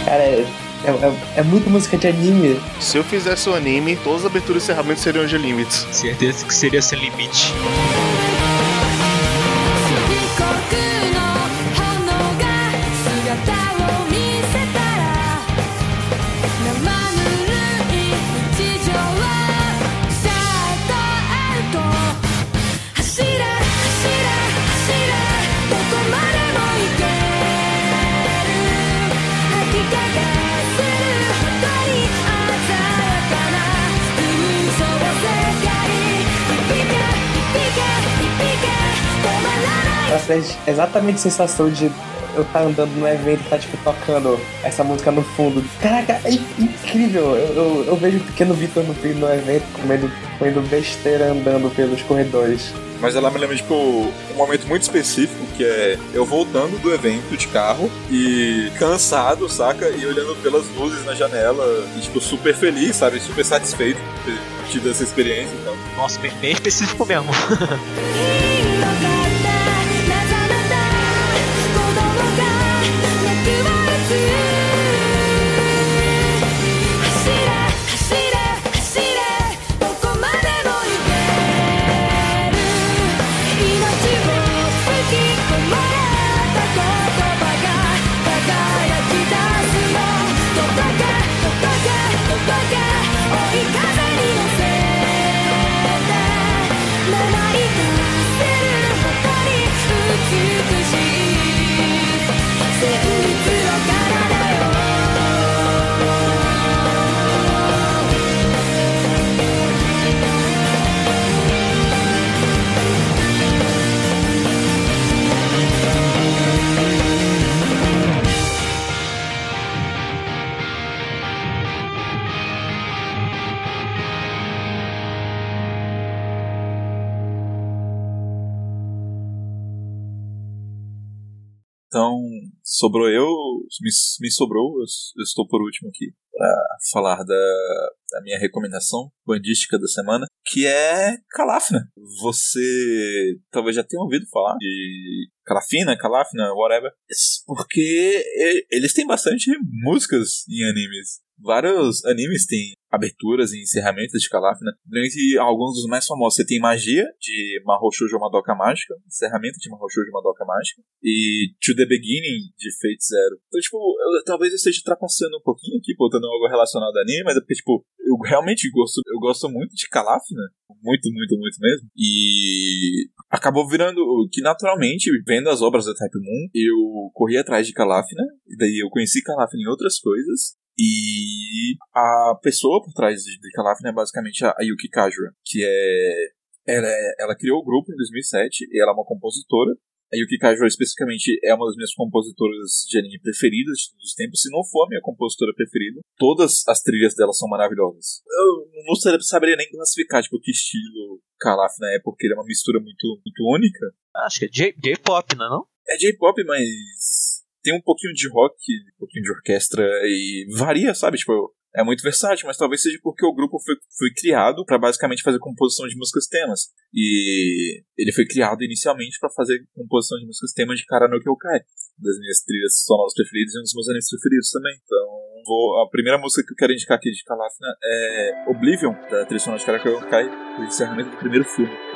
Cara, é, é, é muita música de anime.
Se eu fizesse um anime, todas as aberturas e encerramentos seriam de Limits.
Certeza que seria sem limite.
ない
Ela traz exatamente a sensação de eu estar andando no evento e tá, tipo, tocando essa música no fundo. Caraca, é in- incrível! Eu, eu, eu vejo o pequeno Vitor no, no evento comendo, comendo besteira andando pelos corredores.
Mas ela me lembra, tipo, um momento muito específico, que é eu voltando do evento de carro e cansado, saca? E olhando pelas luzes na janela e, tipo, super feliz, sabe? Super satisfeito por ter tido essa experiência então.
Nossa, bem, bem específico mesmo.
Murder! Sobrou eu, me, me sobrou, eu, eu estou por último aqui para falar da, da minha recomendação bandística da semana, que é Calafna. Você talvez já tenha ouvido falar de Calafina, Calafna, whatever, porque eles têm bastante músicas em animes. Vários animes têm aberturas e encerramentos de Calafna. Dentre alguns dos mais famosos, você tem Magia, de Mahou Shoujo Madoka Mágica, encerramento de Mahou Shoujo Madoka Mágica, e To The Beginning, de Fate Zero. Então, tipo, eu, talvez eu esteja ultrapassando um pouquinho aqui, botando algo relacionado a anime, mas é porque, tipo, eu realmente gosto, eu gosto muito de Calafna, muito, muito, muito mesmo, e acabou virando que naturalmente, vendo as obras da Type Moon, eu corri atrás de Calafna, e daí eu conheci Calafna em outras coisas, e a pessoa por trás de, de Calafna é basicamente a, a Yuki Kajura, que é ela, é- ela criou o grupo em 2007 e ela é uma compositora
A Yuki Kaji especificamente é uma das minhas compositoras de anime preferidas de todos os tempos, se não for a minha compositora preferida. Todas as trilhas dela são maravilhosas. Eu não saberia- nem classificar, tipo, que estilo Kalafna é, porque ele é uma mistura muito, muito única.
Acho que é J-pop, não é não?
É J-pop, mas tem um pouquinho de rock, um pouquinho de orquestra e varia, sabe? Tipo, é muito versátil, mas talvez seja porque o grupo foi, foi criado para basicamente fazer composição de músicas temas. E ele foi criado inicialmente para fazer composição de músicas temas de Karano Kyokai, das minhas trilhas sonoras preferidas e um dos meus animes preferidos também. Então, vou, a primeira música que eu quero indicar aqui de Kalafna é Oblivion, da trilha sonora de Karano Kyokai, o encerramento do primeiro filme.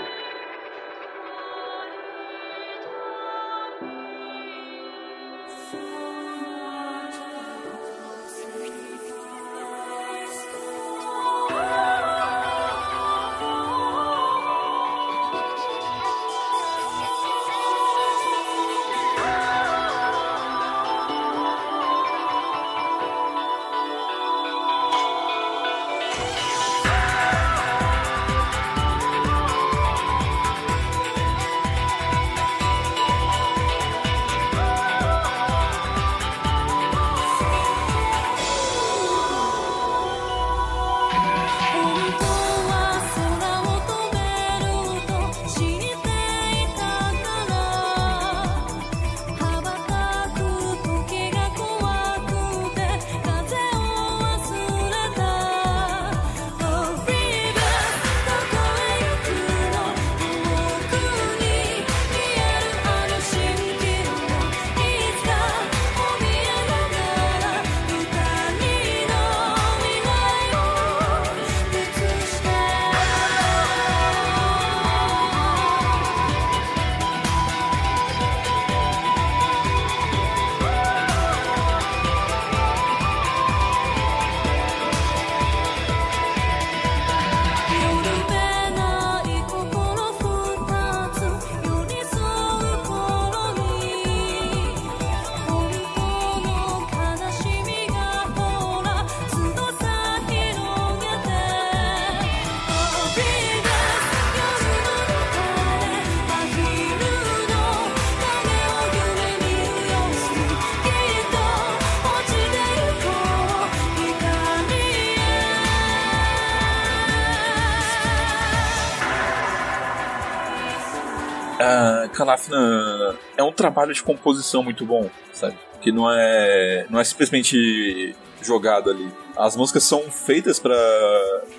Kalafna é um trabalho de composição muito bom, sabe? Que não é, não é simplesmente jogado ali. As músicas são feitas pra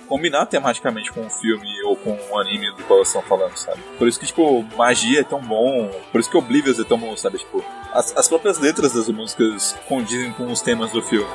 combinar tematicamente com o filme ou com o anime do qual elas estão falando, sabe? Por isso que, tipo, magia é tão bom, por isso que Oblivious é tão bom, sabe? Tipo, as, as próprias letras das músicas condizem com os temas do filme.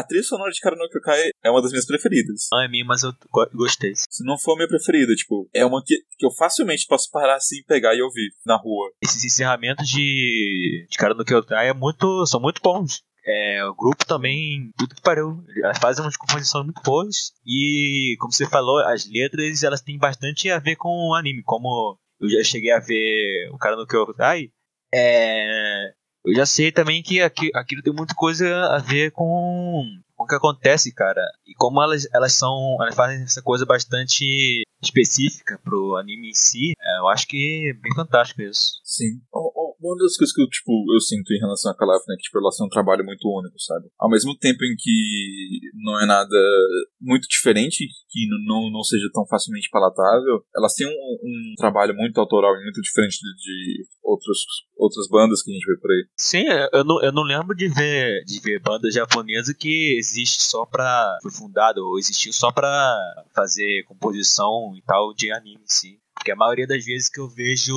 A, trilha sonora de Karano Kyokai é uma das minhas preferidas.
Não é minha, mas eu go- gostei.
Se não for a minha preferida, tipo, é uma que, que eu facilmente posso parar assim, pegar e ouvir na rua.
Esses encerramentos de, de cara no Kyokai é muito, são muito bons. É, o grupo também, tudo que pariu, elas fazem umas composições muito boas. E, como você falou, as letras elas têm bastante a ver com o anime. Como eu já cheguei a ver o cara no Kyokai, é, eu já sei também que aqui- aquilo tem muita coisa a ver com, o que acontece, cara. E como elas, elas são. Elas fazem essa coisa bastante específica pro anime em si, é, eu acho que é bem fantástico isso.
Sim. Uma das coisas que eu, tipo, eu sinto em relação a Calafina é que, tipo, têm um trabalho muito único, sabe? Ao mesmo tempo em que não é nada muito diferente, que não, não seja tão facilmente palatável, elas têm um, um trabalho muito autoral e muito diferente de, de outros, outras bandas que a gente vê por aí.
Sim, eu não, eu não lembro de ver, de ver banda japonesa que existe só pra. Foi fundada ou existiu só pra fazer composição e tal de anime em si. Porque a maioria das vezes que eu vejo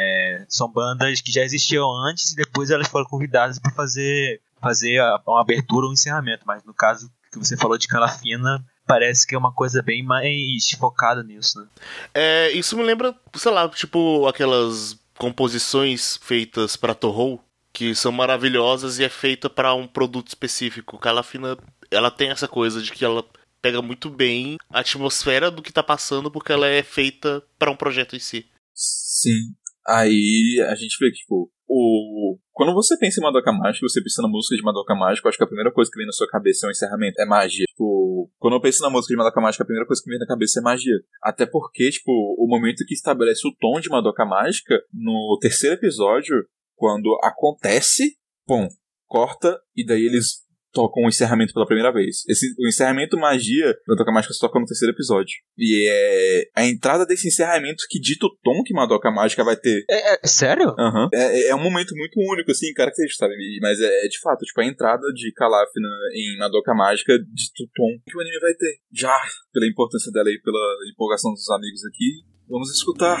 é, são bandas que já existiam antes e depois elas foram convidadas pra fazer, fazer a- uma abertura ou um encerramento. Mas no caso que você falou de Calafina, parece que é uma coisa bem mais focada nisso, né?
É, isso me lembra, sei lá, tipo aquelas composições feitas pra Torrou, que são maravilhosas e é feita pra um produto específico. Calafina, ela tem essa coisa de que ela pega muito bem a atmosfera do que tá passando porque ela é feita pra um projeto em si.
Sim. Aí a gente vê que, tipo, o... quando você pensa em Madoka Mágica, você pensa na música de Madoka Mágica, acho que a primeira coisa que vem na sua cabeça é um encerramento, é magia. Tipo, quando eu penso na música de Madoka Mágica, a primeira coisa que vem na cabeça é magia. Até porque, tipo, o momento que estabelece o tom de Madoka Mágica, no terceiro episódio, quando acontece, pum, corta, e daí eles tocam o encerramento pela primeira vez. Esse, o encerramento magia da Madoka Mágica se toca no terceiro episódio. E é a entrada desse encerramento que dita o tom que Madoka Mágica vai ter.
É, é sério?
Aham. É, é um momento muito único, assim, característico, sabe? Mas é, é de fato, tipo, a entrada de Calafina em Madoka Mágica dita o tom que o anime vai ter. Já, pela importância dela e pela empolgação dos amigos aqui, vamos escutar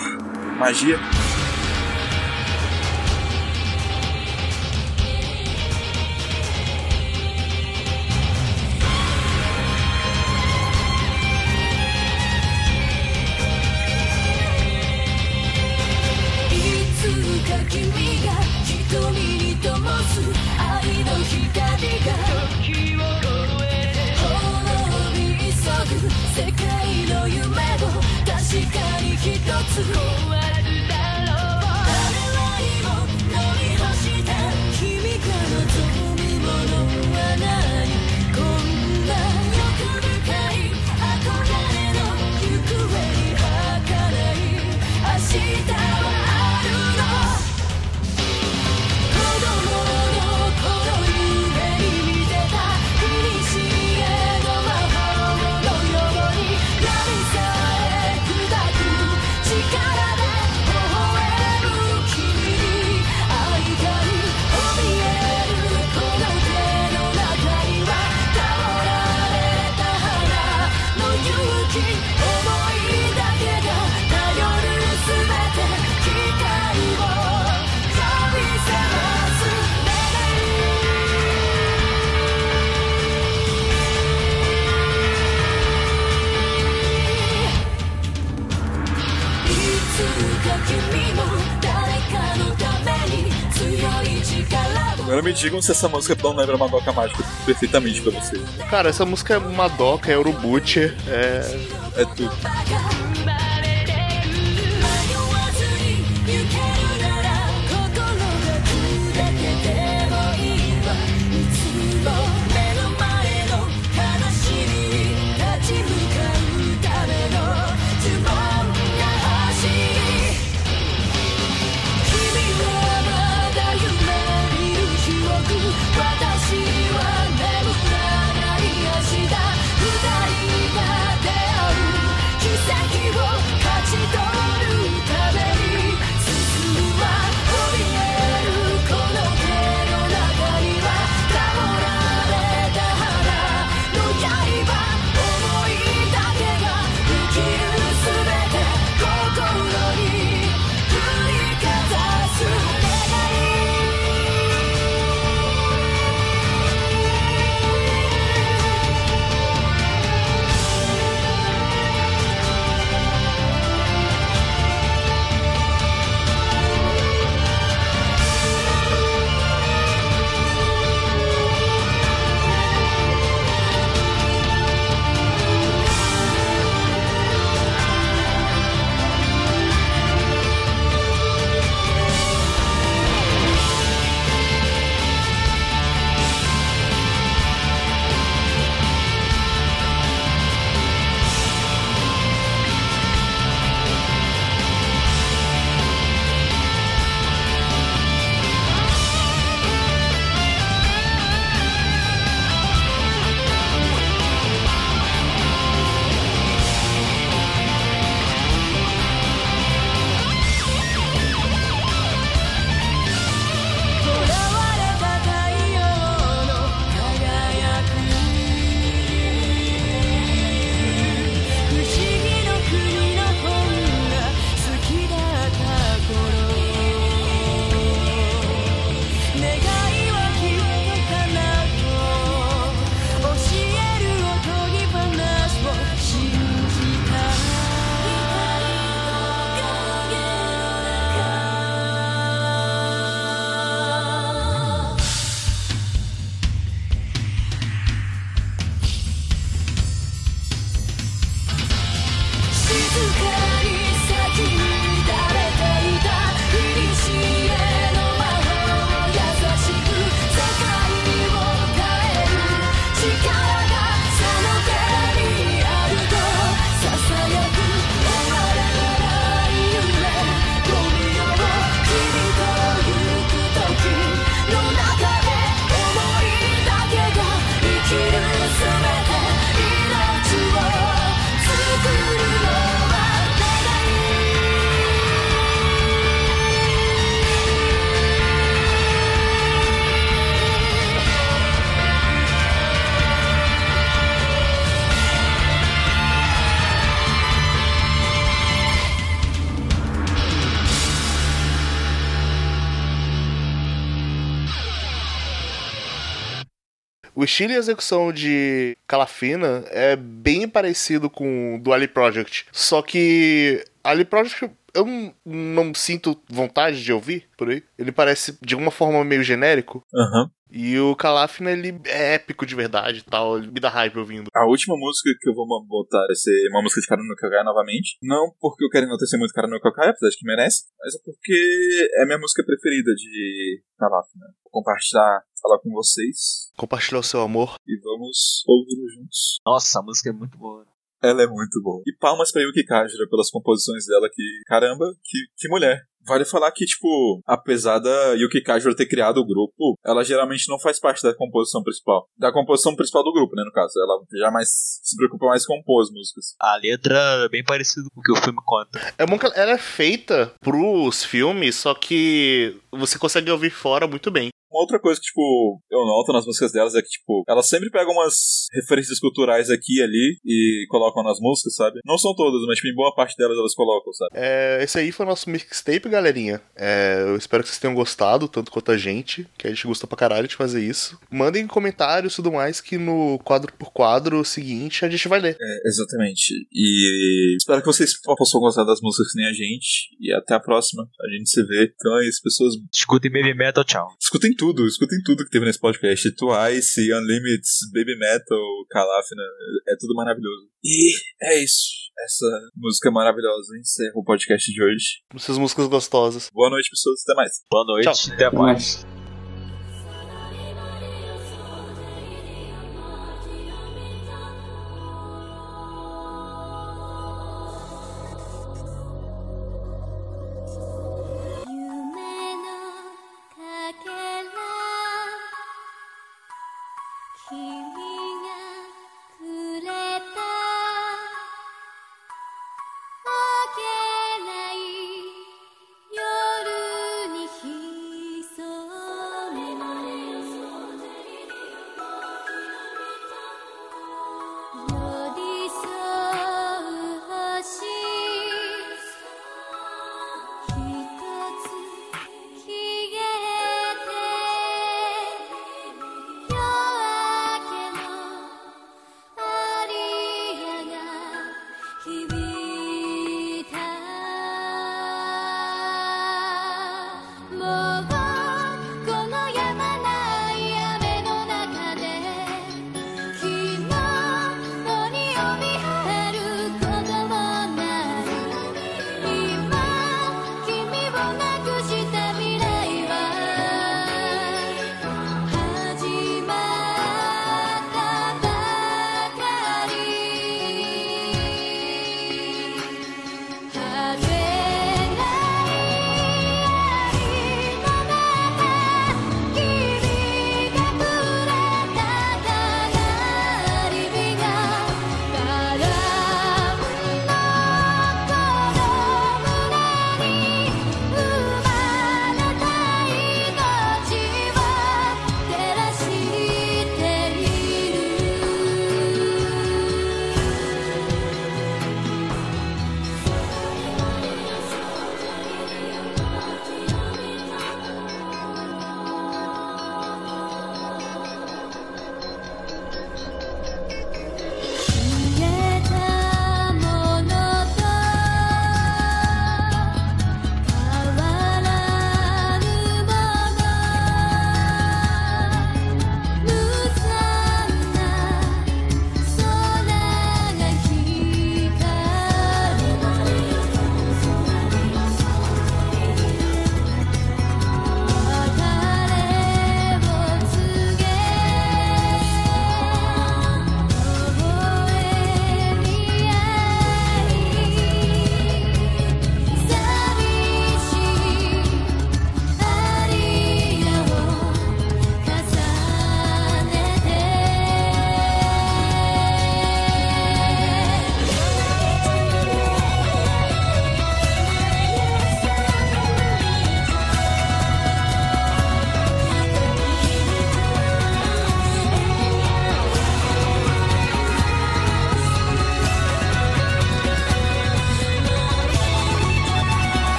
magia.
should go.
Agora me digam se essa música não lembra Madoka Mágica perfeitamente pra vocês.
Cara, essa música é Madoka, é Urubuchi, é.
É tudo.
O estilo e execução de Calafina é bem parecido com o do Ali Project. Só que Ali Project eu não, não sinto vontade de ouvir por aí. Ele parece de alguma forma meio genérico.
Aham.
E o Calafina, ele é épico de verdade e tal. Ele me dá raiva ouvindo.
A última música que eu vou botar vai ser uma música de Karano Kagai novamente. Não porque eu quero enaltecer muito Karano Kagai, apesar de que merece, mas é porque é a minha música preferida de Calafina. Vou compartilhar, falar com vocês
Compartilhar o seu amor.
e vamos ouvir juntos.
Nossa, a música é muito boa.
Ela é muito boa. E palmas pra Yuki Kajira pelas composições dela, que, caramba, que, que mulher. Vale falar que, tipo, apesar da Yuki Kajira ter criado o grupo, ela geralmente não faz parte da composição principal. Da composição principal do grupo, né, no caso. Ela já mais se preocupa mais com compor as músicas.
A letra é bem parecida com o que o filme conta.
É bom que ela é feita pros filmes, só que você consegue ouvir fora muito bem.
Uma outra coisa que, tipo, eu noto nas músicas delas é que, tipo, elas sempre pegam umas referências culturais aqui e ali e colocam nas músicas, sabe? Não são todas, mas, tipo, em boa parte delas elas colocam, sabe?
É, esse aí foi o nosso mixtape, galerinha. É, eu espero que vocês tenham gostado, tanto quanto a gente, que a gente gostou pra caralho de fazer isso. Mandem comentários e tudo mais, que no quadro por quadro seguinte a gente vai ler.
É, exatamente. E espero que vocês possam gostar das músicas que nem a gente. E até a próxima. A gente se vê. Então é isso, pessoas.
Escutem Baby Metal, tchau.
Escutem tudo, escutem tudo que teve nesse podcast. Twice, Unlimited, Baby Metal, Calafina, é tudo maravilhoso. E é isso. Essa música maravilhosa encerra o podcast de hoje.
Essas músicas gostosas.
Boa noite, pessoas. Até mais.
Boa noite,
Tchau.
até mais.